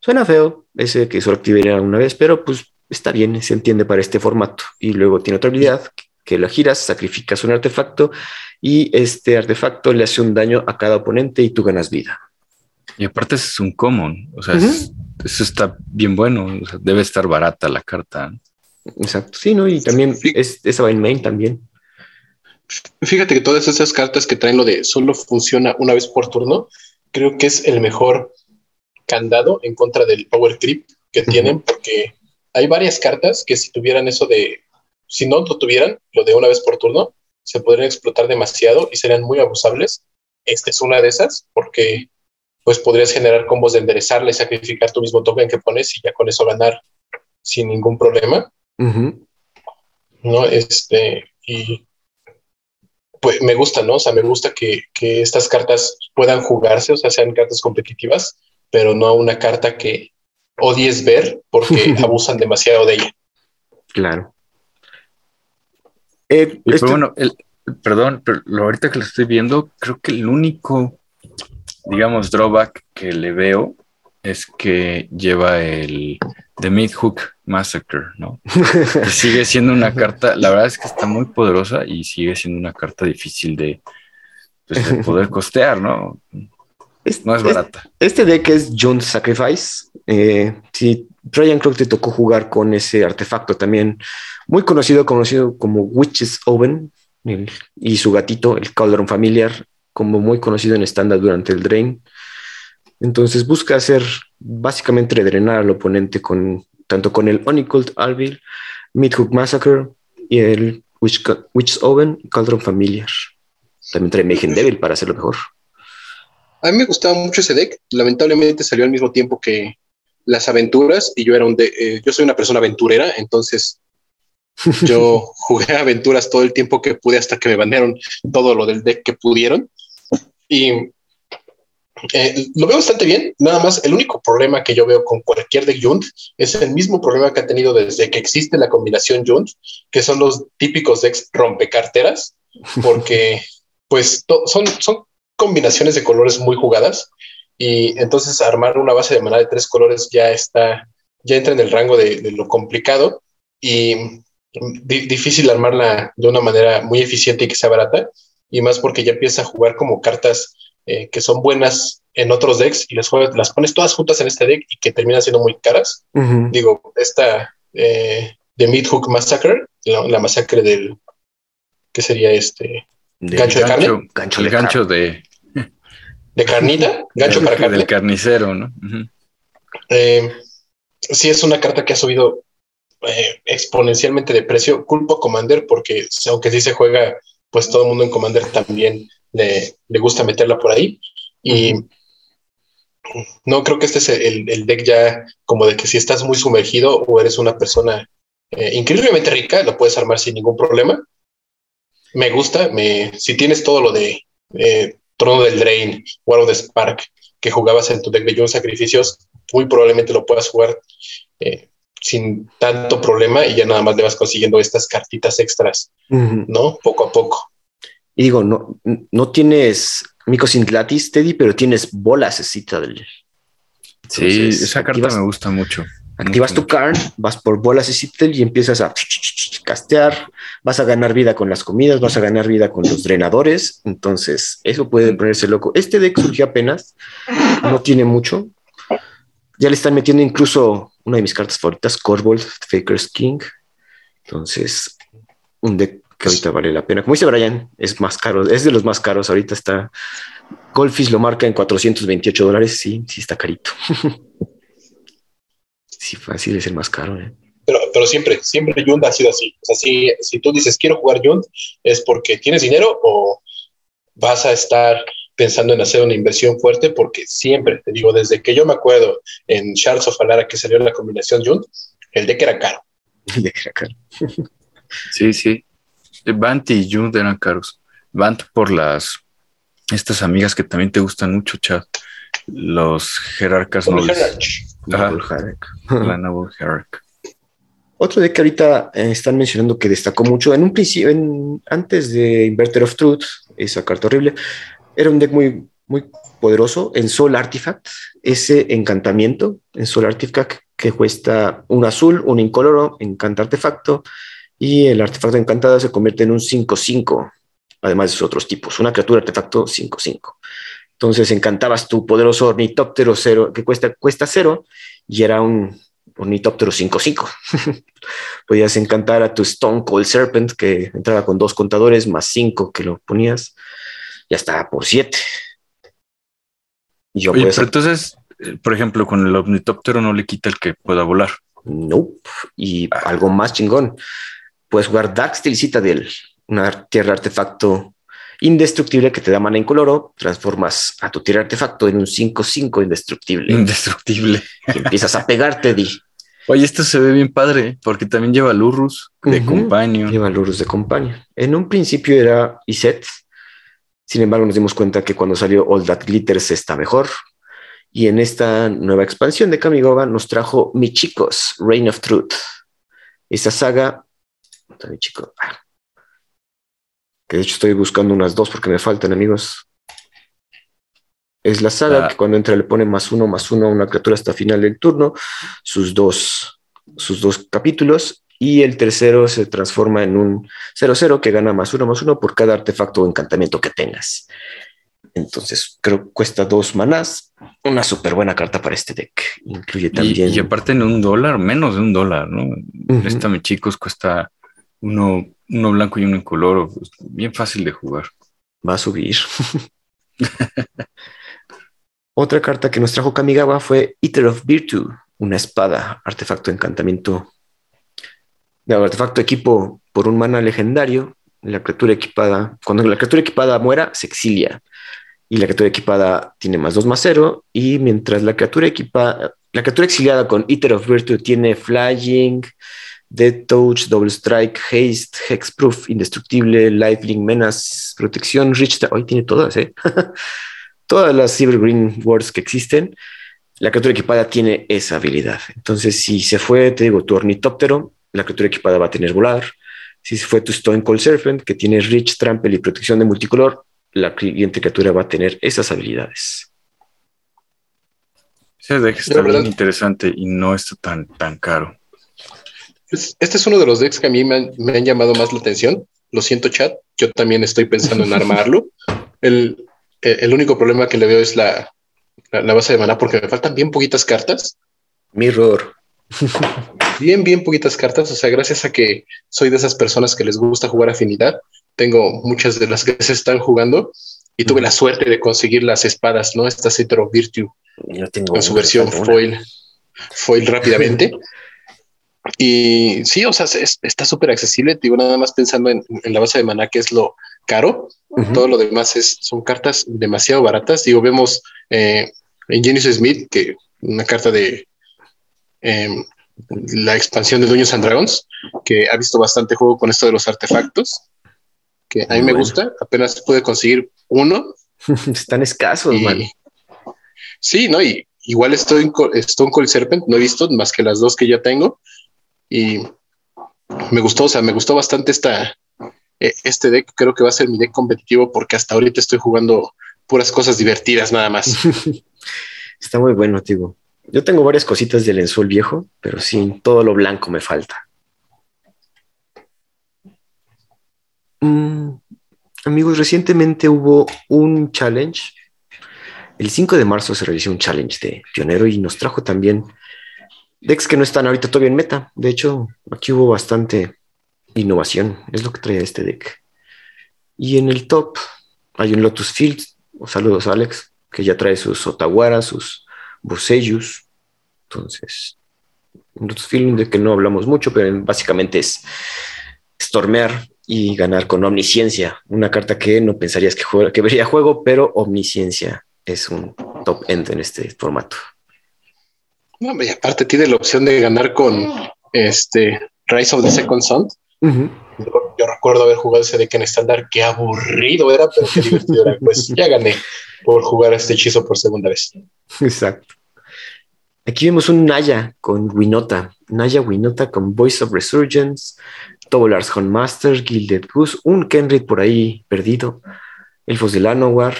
Suena feo ese que solo activaría una vez, pero pues está bien, se entiende para este formato. Y luego tiene otra habilidad que la giras, sacrificas un artefacto y este artefacto le hace un daño a cada oponente y tú ganas vida. Y aparte es un common, o sea, eso está bien bueno, debe estar barata la carta. Exacto, sí, ¿no? Y también es, esa va en main también. Fíjate que todas esas cartas que traen lo de solo funciona una vez por turno, creo que es el mejor candado en contra del power creep que tienen, porque hay varias cartas que si tuvieran eso de, si no lo tuvieran, lo de una vez por turno, se podrían explotar demasiado y serían muy abusables. Esta es una de esas, porque pues podrías generar combos de enderezarle, sacrificar tu mismo token que pones y ya con eso ganar sin ningún problema. ¿No? Este, y pues me gusta, ¿no? O sea, me gusta que, estas cartas puedan jugarse, o sea, sean cartas competitivas, pero no una carta que odies ver porque abusan demasiado de ella. Claro. Eh, este bueno, el, perdón, pero lo ahorita que lo estoy viendo, creo que el único, digamos, drawback que le veo es que lleva el The Midhook Massacre, ¿no? sigue siendo una carta, la verdad es que está muy poderosa y sigue siendo una carta difícil de, pues, poder costear, ¿no? no es barata. Este deck es Jones Sacrifice. Eh, sí, Brian creo que te tocó jugar con ese artefacto también, muy conocido, conocido como Witch's Oven, y su gatito, el Cauldron Familiar, como muy conocido en estándar durante el Drain. Entonces busca hacer básicamente drenar al oponente con tanto con el Unicult Alvil, Midhook Massacre y el Witch, Witch's Oven y Cauldron Familiar. También trae Mayhem Devil para hacerlo mejor. A mí me gustaba mucho ese deck. Lamentablemente salió al mismo tiempo que las aventuras y yo era un de, eh, yo soy una persona aventurera, entonces yo jugué aventuras todo el tiempo que pude hasta que me banearon todo lo del deck que pudieron. Y eh, lo veo bastante bien. Nada más, el único problema que yo veo con cualquier deck Junt es el mismo problema que ha tenido desde que existe la combinación Junt, que son los típicos decks rompecarteras, porque pues son, son combinaciones de colores muy jugadas y entonces armar una base de maná de tres colores ya está, ya entra en el rango de, lo complicado y difícil armarla de una manera muy eficiente y que sea barata y más porque ya empieza a jugar como cartas eh, que son buenas en otros decks y las, las pones todas juntas en este deck y que terminan siendo muy caras. Digo, esta eh, de Midhook Massacre, la, masacre del, ¿qué sería este? gancho, de carne. Gancho, de gancho de, de carnita, gancho para carne. Del carnicero, ¿no? Eh, sí, es una carta que ha subido eh, exponencialmente de precio. Culpo a Commander porque aunque sí se juega, pues todo el mundo en Commander también le, gusta meterla por ahí. Y no creo que este es el, deck ya como de que si estás muy sumergido o eres una persona eh, increíblemente rica, lo puedes armar sin ningún problema. Me gusta, me, si tienes todo lo de Trono del Drain, War of the Spark, que jugabas en tu deck de Jun Sacrificios, muy probablemente lo puedas jugar eh, sin tanto problema y ya nada más le vas consiguiendo estas cartitas extras, ¿no? Poco a poco. Y digo, no, no tienes Micos Latis, Teddy, pero tienes bolas Citadel. Sí, esa carta me gusta mucho. Activas tu card, vas por bolas de Citadel y empiezas a castear, vas a ganar vida con las comidas, vas a ganar vida con los drenadores, entonces eso puede ponerse loco. Este deck surgió apenas, no tiene mucho. Ya le están metiendo incluso una de mis cartas favoritas, Corvold, Faker's King. Entonces, un deck que ahorita vale la pena. Como dice Brian, es más caro, es de los más caros. Ahorita está. Golfis lo marca en 428 dólares. Sí, sí está carito. sí, fácil es el más caro. ¿eh? Pero, pero siempre, siempre Yund ha sido así. O sea, si, si tú dices quiero jugar Yund, es porque tienes dinero o vas a estar pensando en hacer una inversión fuerte, porque siempre, te digo, desde que yo me acuerdo en Shards of Alara que salió la combinación Yund, el deck era caro. El deck era caro. sí, sí. Bant y Yund eran caros. Bant por las estas amigas que también te gustan mucho, chat. Los jerarcas nobles. Otro deck que ahorita eh, están mencionando que destacó mucho, en un principio, antes de Inverter of Truth, esa carta horrible, era un deck muy, muy poderoso en Soul Artifact, ese encantamiento en Soul Artifact que cuesta un azul, un incoloro, encanta artefacto, y el artefacto encantado se convierte en un 5-5, además de sus otros tipos, una criatura artefacto 5-5. Entonces encantabas tu poderoso ornitóptero cero, que cuesta, cuesta cero, y era un Ornitóptero 5-5. Podías encantar a tu Stone Cold Serpent, que entraba con dos contadores más 5 que lo ponías. Ya estaba por 7. Yo Oye, pero entonces, eh, por ejemplo, con el Omnitóptero no le quita el que pueda volar. Nope. Y ah. algo más chingón. Puedes jugar Dark Steel Citadel, una tierra artefacto indestructible que te da mana incoloro, transformas a tu tierra artefacto en un 5-5 indestructible. Indestructible. empiezas a pegarte, Di. Oye, esto se ve bien padre, porque también lleva Lurrus de compañía. Lleva Lurrus de compañía. En un principio era Iset, sin embargo nos dimos cuenta que cuando salió All That Glitters está mejor. Y en esta nueva expansión de Kamigawa nos trajo Mi Chicos, Reign of Truth. Esta saga, chico, ah, de hecho estoy buscando unas dos porque me faltan, amigos. Es la saga que cuando entra le pone más uno, más uno a una criatura hasta final del turno, sus dos, sus dos capítulos, y el tercero se transforma en un 0-0 que gana más uno, más uno por cada artefacto o encantamiento que tengas. Entonces, creo que cuesta dos manás. Una súper buena carta para este deck. Incluye también. Y, aparte en un dólar, menos de un dólar, ¿no? Esta, mis chicos, cuesta uno uno blanco y uno incoloro. Pues, bien fácil de jugar. Va a subir. Otra carta que nos trajo Kamigawa fue Eater of Virtue, una espada, artefacto encantamiento, de artefacto equipo por un mana legendario. La criatura equipada, cuando la criatura equipada muera, se exilia. Y la criatura equipada tiene más 2 más 0. Y mientras la criatura equipada, la criatura exiliada con Eater of Virtue tiene Flying, Dead Touch, Double Strike, Haste, Hexproof, Indestructible, Lifelink, Menace, Protección, Rich. Hoy tiene todas, ¿eh? todas las Cyber Green Words que existen. La criatura equipada tiene esa habilidad. Entonces, si se fue, te digo, tu ornitóptero, la criatura equipada va a tener volar. Si se fue tu Stone Cold Serpent, que tiene Rich, Trample y protección de multicolor, la siguiente criatura va a tener esas habilidades. Ese deck está bien interesante y no está tan, tan caro. Este es uno de los decks que a mí me han, llamado más la atención. Lo siento, chat. Yo también estoy pensando en armarlo. El, único problema que le veo es la, la, base de maná porque me faltan bien poquitas cartas. Mirror. Bien, bien poquitas cartas. O sea, gracias a que soy de esas personas que les gusta jugar afinidad, tengo muchas de las que se están jugando y tuve la suerte de conseguir las espadas, ¿no? Esta Center of Virtue en su versión foil, foil rápidamente. Y sí, o sea, está súper accesible. Digo, nada más pensando en, la base de maná, que es lo caro. Todo lo demás es, son cartas demasiado baratas. Digo, vemos eh, en Genius Smith, que una carta de em, la expansión de Dueños and Dragons, que ha visto bastante juego con esto de los artefactos, que a mí me gusta. Apenas pude conseguir uno. Están escasos, man. Sí, no, y igual estoy en Stone Cold Serpent, no he visto más que las dos que ya tengo. Y me gustó, o sea, me gustó bastante esta, e, este deck. Creo que va a ser mi deck competitivo porque hasta ahorita estoy jugando puras cosas divertidas nada más. Está muy bueno, tío. Yo tengo varias cositas del ensuel viejo, pero sí, todo lo blanco me falta. Mm, amigos, recientemente hubo un challenge. El 5 de marzo se realizó un challenge de pionero y nos trajo también decks que no están ahorita todavía en meta. De hecho, aquí hubo bastante innovación. Es lo que trae este deck. Y en el top hay un Lotus Field. Saludos, Alex, que ya trae sus Otawara, sus Boseyus. Entonces, Lotus Field de que no hablamos mucho, pero básicamente es stormear y ganar con omnisciencia. Una carta que no pensarías que, que vería juego, pero omnisciencia es un top end en este formato. No, y aparte tiene la opción de ganar con este Rise of the Second Son. yo, recuerdo haber jugado ese deck en estándar, qué aburrido era, pero qué divertido era. Pues ya gané por jugar este hechizo por segunda vez. Exacto. Aquí vemos un Naya con Winota, Naya Winota con Voice of Resurgence, Tobolars Master, Gilded Goose, un Kenrid por ahí perdido, Elfos del Anowar.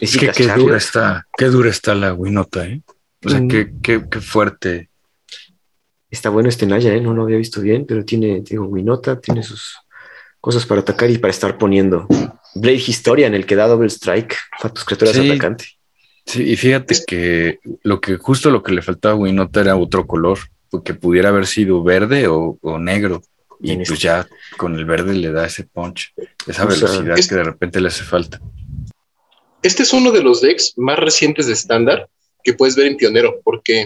Qué, qué, dura está, qué dura está la Winota, ¿eh? O sea, mm. qué, fuerte. Está bueno este Naya, ¿eh? No lo había visto bien, pero tiene, digo, Winota, tiene sus cosas para atacar y para estar poniendo. Blade Historia en el que da Double Strike a tus criaturas atacantes. Sí, y fíjate que lo que justo lo que le faltaba a Winota era otro color, porque pudiera haber sido verde o, negro. Y pues este ya con el verde le da ese punch, esa velocidad que de repente le hace falta. Este es uno de los decks más recientes de estándar que puedes ver en Pionero, porque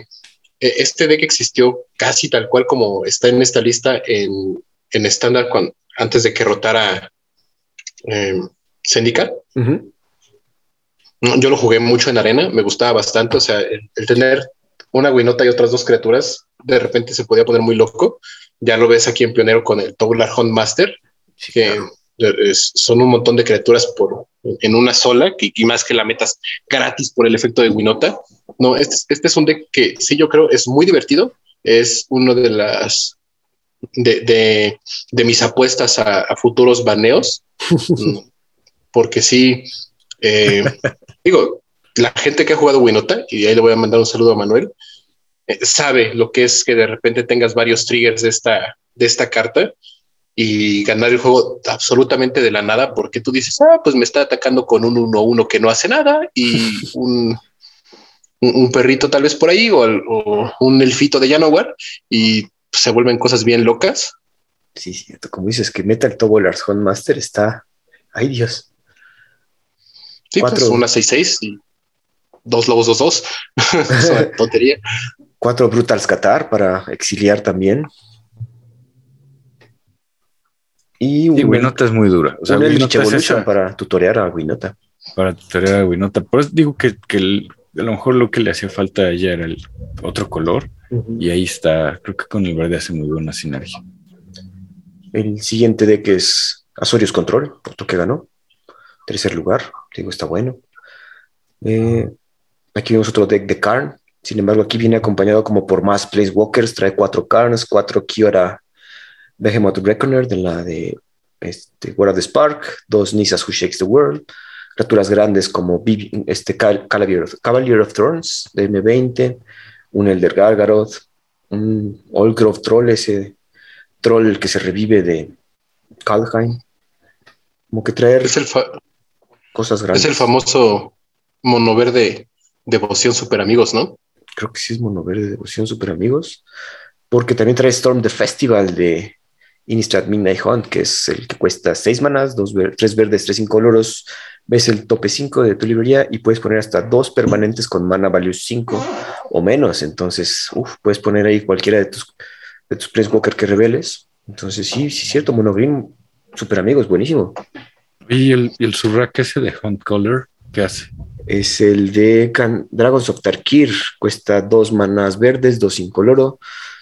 eh, este deck existió casi tal cual como está en esta lista en, estándar antes de que rotara eh, Yo lo jugué mucho en arena, me gustaba bastante, o sea, el, tener una Winota y otras dos criaturas, de repente se podía poner muy loco. Ya lo ves aquí en Pionero con el Tobular Hunt Master, que son un montón de criaturas por, en una sola, y más que la metas gratis por el efecto de Winota. No, este, este, es un deck que sí yo creo es muy divertido. Es uno de las de, mis apuestas a, futuros baneos. porque sí, eh, digo, la gente que ha jugado Winota, y ahí le voy a mandar un saludo a Manuel, eh, sabe lo que es que de repente tengas varios triggers de esta, de esta carta y ganar el juego absolutamente de la nada porque tú dices, ah, pues me está atacando con un 1-1 que no hace nada y un, un, perrito tal vez por ahí o, un elfito de Janowar y se vuelven cosas bien locas. Sí, cierto, como dices que Metal Tobolars Master está, ay Dios. Sí, pues una 6-6 y dos lobos 2-2. es una tontería. Cuatro Brutals Qatar para exiliar también. Y sí, Winota es muy dura. O sea, Winota es esa... para tutorear a Winota. Para tutorear a Winota. Por eso digo que, que a lo mejor lo que le hacía falta a ella era el otro color. Y ahí está. Creo que con el verde hace muy buena sinergia. El siguiente deck es Azorius Control, otro que ganó. Tercer lugar, digo, está bueno. Eh, aquí vemos otro deck de Karn. Sin embargo, aquí viene acompañado como por más Place Walkers. Trae cuatro Karns, cuatro Kiora Behemoth Reckoner de la de este, World of the Spark, dos Nisas Who Shakes the World, criaturas grandes como este, Cavalier, of, Cavalier of Thorns de M20, un Elder Gargaroth, un Grove Troll, ese troll que se revive de Kaldheim. Como que traer es el cosas grandes. Es el famoso mono verde devoción super amigos, ¿no? Creo que sí es mono verde devoción super amigos. Porque también trae Storm the Festival de Innistrad Midnight Hunt, que es el que cuesta 6 manas, dos tres verdes, tres incoloros. Ves el tope 5 de tu librería y puedes poner hasta dos permanentes con mana value 5 o menos. Entonces, uf, puedes poner ahí cualquiera de tus de tus Place Walker que reveles. Entonces, sí, sí, es cierto, Monogreen, super amigos, buenísimo. ¿Y el, el Surrak ese de Hunt Color qué hace? Es el de Dragons of Tarkir, cuesta dos manas verdes, dos incoloro.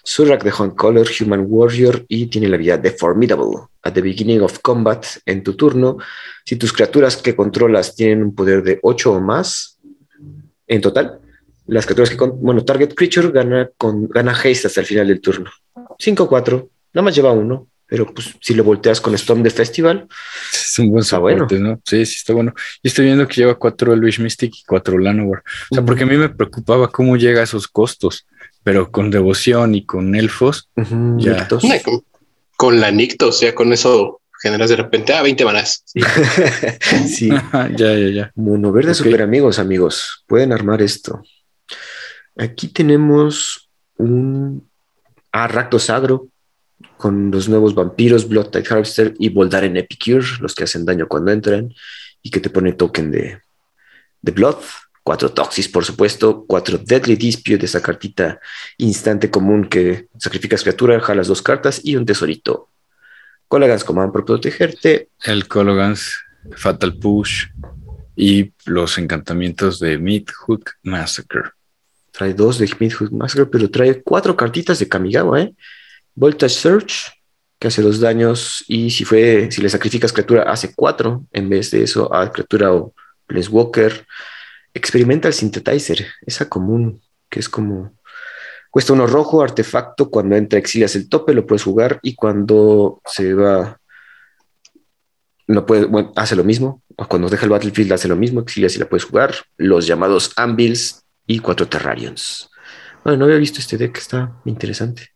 Surrak de Hunt Color, Human Warrior y tiene la habilidad de Formidable. At the beginning of combat, en tu turno, si tus criaturas que controlas tienen un poder de 8 o más en total, las criaturas que, bueno, target creature gana, con, gana haste hasta el final del turno. 5-4, nada más lleva uno, pero pues si lo volteas con Storm de Festival, es un buen soporte, ¿no? Sí, sí, está bueno. Y estoy viendo que lleva cuatro Elvish Mystic y cuatro Llanowar. O sea, porque a mí me preocupaba cómo llega a esos costos, pero con devoción y con elfos, ya. Con, la Nictos, ya con eso generas de repente a ah, 20 manas. Sí, ya, ya, ya. Mono verde super amigos, amigos. Pueden armar esto. Aquí tenemos un a Rakdos Agro con los nuevos vampiros, Blood Tide Harvester y en Epicure, los que hacen daño cuando entran y que te pone token de, de Blood. Cuatro Toxis, por supuesto. Cuatro Deadly Dispute, de esa cartita instante común que sacrificas criatura, jalas dos cartas y un tesorito. Colagans Command por protegerte. El Colagans Fatal Push y los encantamientos de Midhook Massacre. Trae dos de Midhood Massacre, pero trae cuatro cartitas de Kamigawa, ¿eh? Voltage Search, que hace dos daños, y si fue, si le sacrificas criatura, hace cuatro, en vez de eso, a criatura o Walker. Experimenta el Synthetizer, esa común, que es como. Cuesta uno rojo, artefacto, cuando entra exilias el tope, lo puedes jugar, y cuando se va. No puede, bueno, hace lo mismo. O cuando deja el battlefield hace lo mismo, exilias y la puedes jugar. Los llamados Anvils y cuatro Terrarions. Bueno, no había visto este deck, está interesante.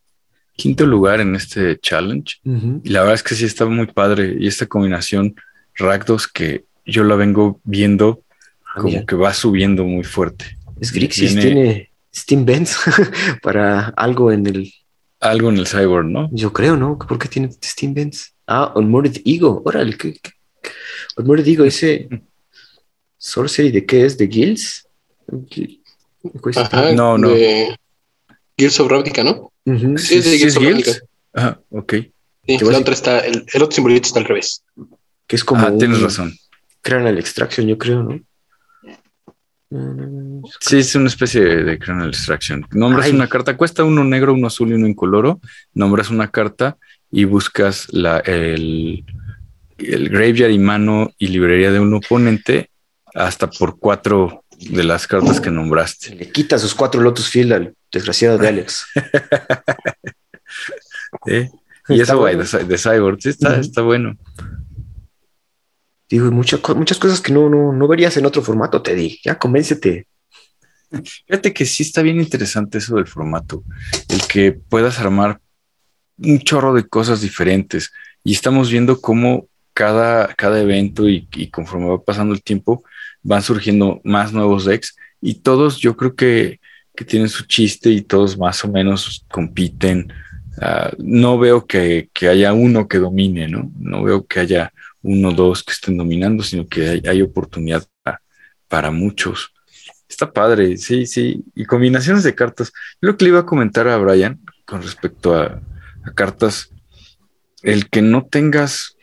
Quinto lugar en este challenge. Y la verdad es que sí está muy padre. Y esta combinación Rakdos que yo la vengo viendo ah, como que va subiendo muy fuerte. Es Grixis, tiene, Steam Vents para algo en el. Algo en el Cyborg, ¿no? Yo creo, ¿no? ¿Por qué tiene Steam Vents? Ah, Unmoored Ego. Órale, ¿qué, qué? Unmoored Ego, ese. Sorcery de qué es? ¿De Guilds? no, no. De Gears of Ravnica, ¿no? Sí, es de Gears of Ravnica. Ajá, ok. Sí, el otro, está, el, el, otro simbolito está al revés. Que es como. Ah, tienes razón. Kernel Extraction, yo creo, ¿no? Sí, es una especie de, de Kernel Extraction. Nombras una carta, cuesta uno negro, uno azul y uno incoloro. Nombras una carta y buscas la, el, el graveyard y mano y librería de un oponente hasta por cuatro de las cartas que nombraste. Le quita sus cuatro Lotus Field al desgraciado de Alex. ¿Eh? Y eso, güey, de, Cyborg, sí, está, está bueno. Digo, muchas, muchas cosas que no, no, no verías en otro formato, te di. Ya convéncete. Fíjate que sí está bien interesante eso del formato, el que puedas armar un chorro de cosas diferentes. Y estamos viendo cómo cada, cada evento y, conforme va pasando el tiempo, van surgiendo más nuevos decks y todos yo creo que, tienen su chiste y todos más o menos compiten. Ah, no veo que, haya uno que domine, ¿no? No veo que haya uno o dos que estén dominando, sino que hay, oportunidad para, para muchos. Está padre, sí, sí. Y combinaciones de cartas. Lo que le iba a comentar a Brian con respecto a, cartas, el que no tengas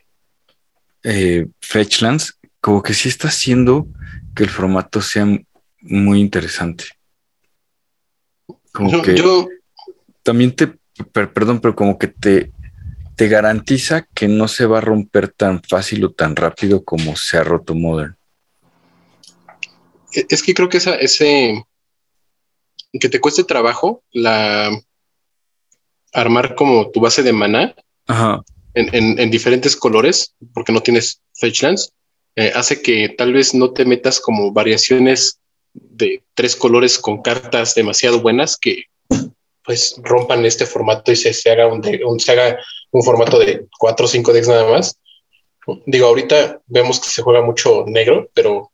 eh, fetchlands, como que sí está haciendo que el formato sea muy interesante. Como que también te, perdón, pero como que te, te garantiza que no se va a romper tan fácil o tan rápido como se ha roto Modern. E, es que creo que esa, ese que te cueste trabajo la armar como tu base de maná En, diferentes colores, porque no tienes fetchlands, eh, hace que tal vez no te metas como variaciones de tres colores con cartas demasiado buenas que pues rompan este formato y se, haga un, se haga un formato de cuatro o cinco decks nada más. Digo, ahorita vemos que se juega mucho negro, pero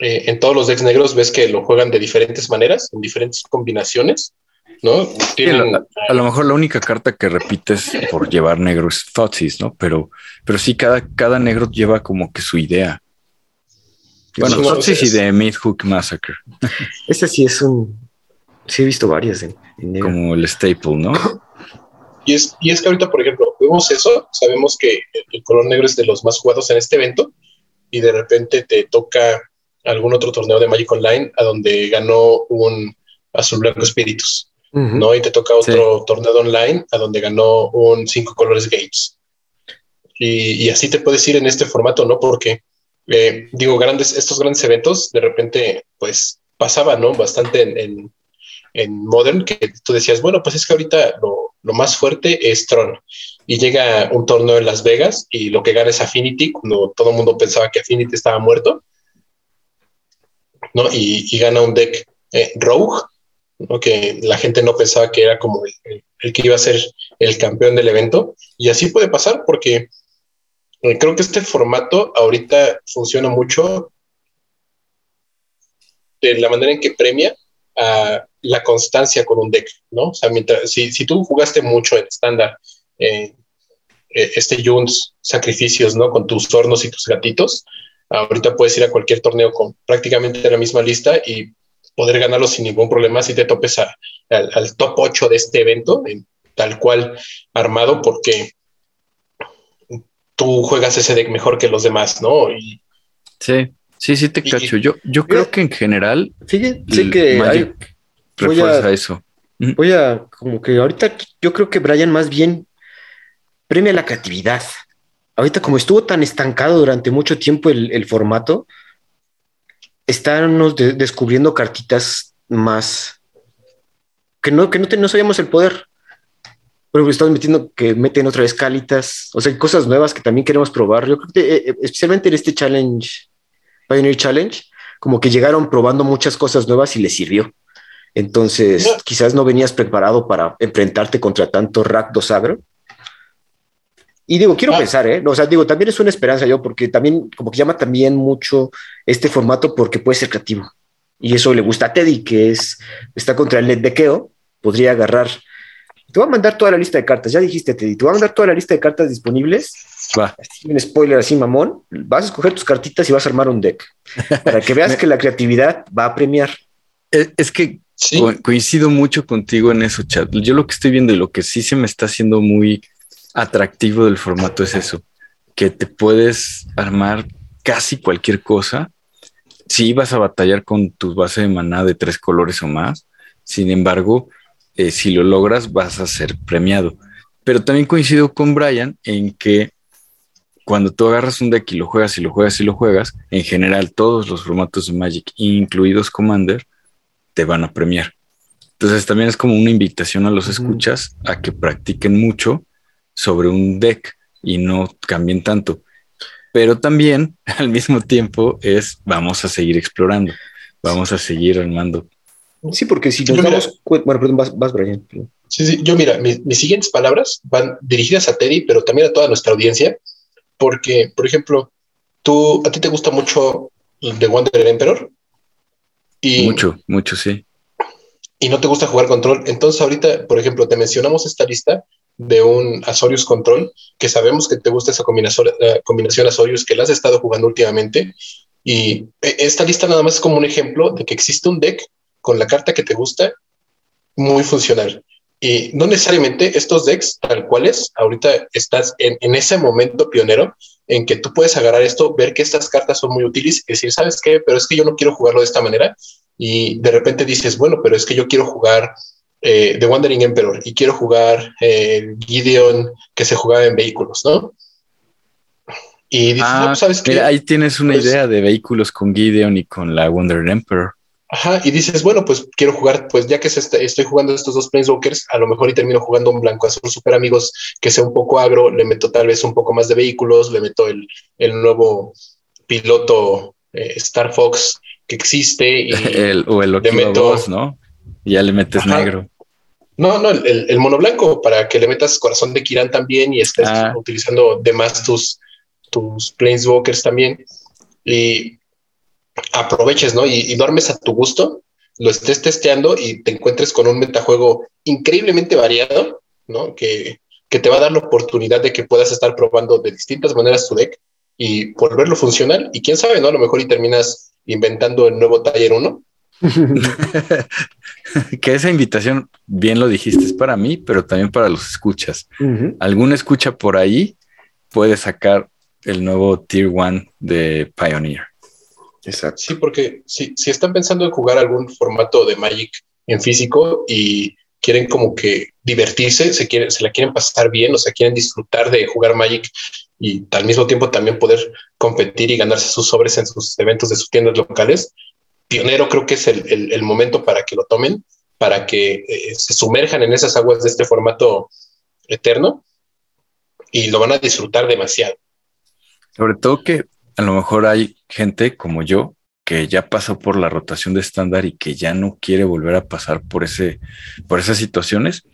eh, en todos los decks negros ves que lo juegan de diferentes maneras, en diferentes combinaciones, ¿no? a, lo mejor la única carta que repites por llevar negro es Thoughtseize, ¿no? Pero, pero sí, cada, cada negro lleva como que su idea. Bueno, Thoughtseize y de Midhook Massacre. Ese sí es un... Sí he visto varias en, Como el staple, ¿no? Y es, y es que ahorita, por ejemplo, vemos eso, sabemos que el color negro es de los más jugados en este evento y de repente te toca algún otro torneo de Magic Online a donde ganó un azul blanco espíritus, ¿no? Y te toca otro torneo online a donde ganó un cinco colores Gates. Y, así te puedes ir en este formato, ¿no? Porque, eh, digo, grandes, estos grandes eventos de repente, pues pasaba, ¿no? Bastante en, en, Modern, que tú decías, bueno, pues es que ahorita lo, lo más fuerte es Tron. Y llega un torneo en Las Vegas y lo que gana es Affinity, cuando todo el mundo pensaba que Affinity estaba muerto ¿no? Y, gana un deck eh, Rogue, que la gente no pensaba que era como el, que iba a ser el campeón del evento. Y así puede pasar porque eh, creo que este formato ahorita funciona mucho de la manera en que premia a la constancia con un deck, ¿no? O sea, mientras, si, si tú jugaste mucho en estándar, eh, este Junes sacrificios, ¿no? Con tus hornos y tus gatitos, Ahorita puedes ir a cualquier torneo con prácticamente la misma lista y poder ganarlo sin ningún problema si te topes al, top 8 de este evento, tal cual armado, porque tú juegas ese deck mejor que los demás, ¿no? sí, sí, sí te cacho. Yo, yo creo que en general. Fíjate que hay, refuerza eso. Voy a, como que ahorita yo creo que Brian más bien premia la creatividad ahorita como estuvo tan estancado durante mucho tiempo el, formato, estamos descubriendo cartitas más que no, que no, sabíamos el poder. Pero estamos metiendo que meten otra vez cálitas, o sea, cosas nuevas que también queremos probar. Yo creo que eh, eh, especialmente en este challenge, Pioneer Challenge, como que llegaron probando muchas cosas nuevas y les sirvió. Entonces, quizás no venías preparado para enfrentarte contra tanto rack agro y digo, quiero ah. pensar, ¿eh? O sea, digo, también es una esperanza yo, porque también, como que llama también mucho este formato porque puede ser creativo. Y eso le gusta a Teddy, que es, está contra el dequeo, podría agarrar. Te voy a mandar toda la lista de cartas, ya dijiste, Teddy, te voy a mandar toda la lista de cartas disponibles. Va. Un spoiler así, mamón. Vas a escoger tus cartitas y vas a armar un deck para que veas que la creatividad va a premiar. Es que coincido mucho contigo en eso, chat. Yo lo que estoy viendo y lo que sí se me está haciendo muy atractivo del formato es eso, que te puedes armar casi cualquier cosa. Si vas a batallar con tu base de maná de tres colores o más, sin embargo, eh, si lo logras vas a ser premiado. Pero también coincido con Brian en que cuando tú agarras un deck y lo juegas y lo juegas y lo juegas, en general todos los formatos de Magic, incluidos Commander, te van a premiar. Entonces también es como una invitación a los escuchas a que practiquen mucho sobre un deck y no cambien tanto. Pero también al mismo tiempo es vamos a seguir explorando, vamos a seguir armando. Sí, porque si nos damos bueno, perdón, vas, Brian. Sí, sí, yo mira, mis, siguientes palabras van dirigidas a Teddy, pero también a toda nuestra audiencia, porque, por ejemplo, tú, a ti te gusta mucho The Wonder Emperor. Y, mucho, mucho, sí. Y no te gusta jugar control. Entonces, ahorita, por ejemplo, te mencionamos esta lista de un Azorius Control, que sabemos que te gusta esa combinación, uh, combinación Azorius que la has estado jugando últimamente, Y e, esta lista nada más es como un ejemplo de que existe un deck con la carta que te gusta muy funcional. Y no necesariamente estos decks tal cuales, ahorita estás en, en, ese momento pionero en que tú puedes agarrar esto, ver que estas cartas son muy útiles y decir, ¿sabes qué? Pero es que yo no quiero jugarlo de esta manera. Y de repente dices, bueno, pero es que yo quiero jugar eh, The Wandering Emperor y quiero jugar eh, Gideon que se jugaba en vehículos, ¿no? Y dices, ah, pues, ¿sabes qué? ahí tienes una pues idea de vehículos con Gideon y con la Wandering Emperor. Ajá, y dices, bueno, pues quiero jugar, pues ya que se estoy jugando estos dos Planeswalkers, a lo mejor y termino jugando un blanco azul super amigos que sea un poco agro, le meto tal vez un poco más de vehículos, le meto el, el nuevo piloto eh, Star Fox que existe y el, o el le meto, ¿no? Y ya le metes negro. No, no, el, el, mono blanco para que le metas corazón de Kiran también y estés ah. utilizando demás tus, tus Planeswalkers también. Y aproveches, ¿no? Y, duermes a tu gusto, lo estés testeando y te encuentres con un metajuego increíblemente variado, ¿no? Que, te va a dar la oportunidad de que puedas estar probando de distintas maneras tu deck y volverlo funcional. Y quién sabe, ¿no? A lo mejor y terminas inventando el nuevo taller 1. que esa invitación, bien lo dijiste, es para mí, pero también para los escuchas. Algún escucha por ahí puede sacar el nuevo Tier 1 de Pioneer. Exacto. Sí, porque si, si están pensando en jugar algún formato de Magic en físico y quieren como que divertirse, se, quieren, se la quieren pasar bien, o sea, quieren disfrutar de jugar Magic y al mismo tiempo también poder competir y ganarse sus sobres en sus eventos de sus tiendas locales, Pionero creo que es el, el, momento para que lo tomen, para que eh, se sumerjan en esas aguas de este formato eterno y lo van a disfrutar demasiado. Sobre todo que a lo mejor hay gente como yo que ya pasó por la rotación de estándar y que ya no quiere volver a pasar por ese, por esas situaciones.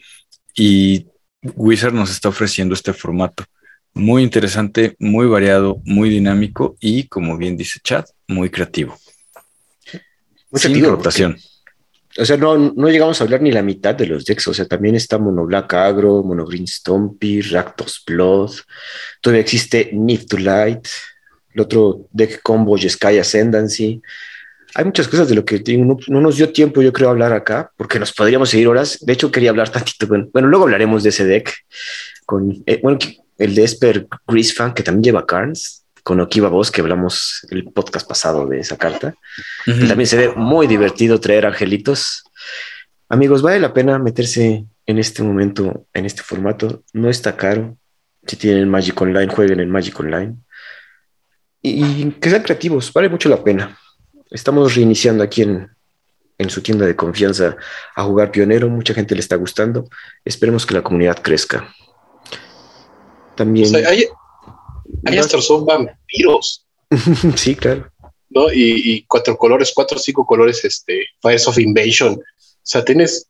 Y Wizard nos está ofreciendo este formato muy interesante, muy variado, muy dinámico y, como bien dice Chad, muy creativo. Sin rotación. o sea, no, no, llegamos a hablar ni la mitad de los decks. O sea, también está Mono Black Agro, Mono Green Stompy, Raktos Blood. Todavía existe Need to Light, el otro deck combo Sky Ascendancy. Hay muchas cosas de lo que no, no, nos dio tiempo, yo creo, hablar acá, porque nos podríamos seguir horas. De hecho, quería hablar tantito. Bueno, luego hablaremos de ese deck con eh, bueno, el de Esper Grisfan, que también lleva Carnes, con Okiva Voz, que hablamos el podcast pasado de esa carta. También se ve muy divertido traer angelitos. Amigos, vale la pena meterse en este momento, en este formato. No está caro. Si tienen Magic Online, jueguen en Magic Online y que sean creativos, vale mucho la pena. Estamos reiniciando aquí en, en su tienda de confianza a jugar pionero, mucha gente le está gustando, esperemos que la comunidad crezca. También... hay, hay hasta son vampiros. sí, claro. ¿no? Y, cuatro colores, cuatro o cinco colores, este, Fires of Invasion. O sea, tienes,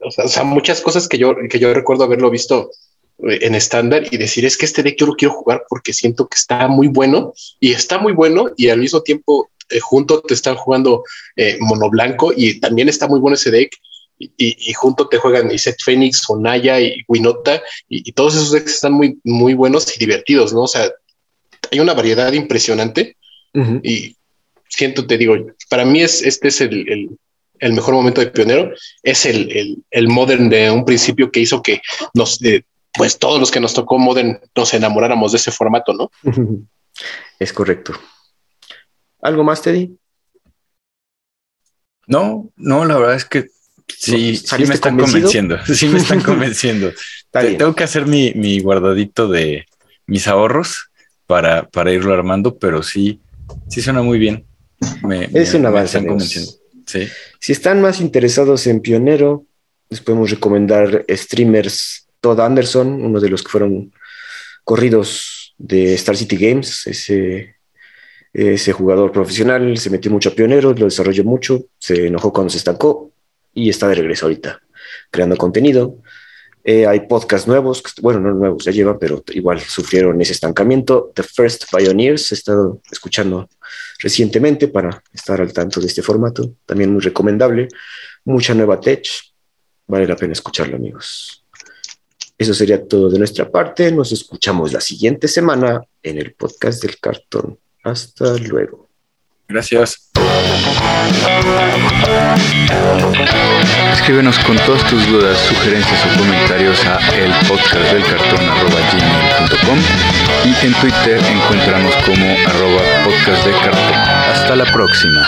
o sea, muchas cosas que yo, que yo recuerdo haberlo visto en estándar y decir es que este deck yo lo quiero jugar porque siento que está muy bueno y está muy bueno y al mismo tiempo eh, junto te están jugando eh, mono blanco y también está muy bueno ese deck y, y, junto te juegan Iset Phoenix, Onaya y Winota y, y, todos esos decks están muy, muy buenos y divertidos, ¿no? O sea, hay una variedad impresionante y siento, te digo, para mí es, este es el, el, el mejor momento de pionero, es el, el, el, modern de un principio que hizo que nos pues todos los que nos tocó Modern nos enamoráramos de ese formato, ¿no? Es correcto. ¿Algo más, Teddy? No, no, la verdad es que sí, sí me están convenciendo. Sí me están convenciendo. Tengo que hacer mi, guardadito de mis ahorros para, para irlo armando, pero sí, sí suena muy bien. es un avance. Sí. Si están más interesados en Pionero, les podemos recomendar streamers Todd Anderson, uno de los que fueron corridos de Star City Games, ese, jugador profesional, se metió mucho a pioneros, lo desarrolló mucho, se enojó cuando se estancó y está de regreso ahorita, creando contenido. Eh, hay podcasts nuevos, bueno, no nuevos, ya llevan, pero igual sufrieron ese estancamiento. The First Pioneers, he estado escuchando recientemente para estar al tanto de este formato, también muy recomendable. Mucha nueva tech, vale la pena escucharlo, amigos. Eso sería todo de nuestra parte. Nos escuchamos la siguiente semana en el podcast del cartón. Hasta luego. Gracias. Escríbenos con todas tus dudas, sugerencias o comentarios a el podcast del cartón y en Twitter encontramos como arroba podcast de cartón. Hasta la próxima.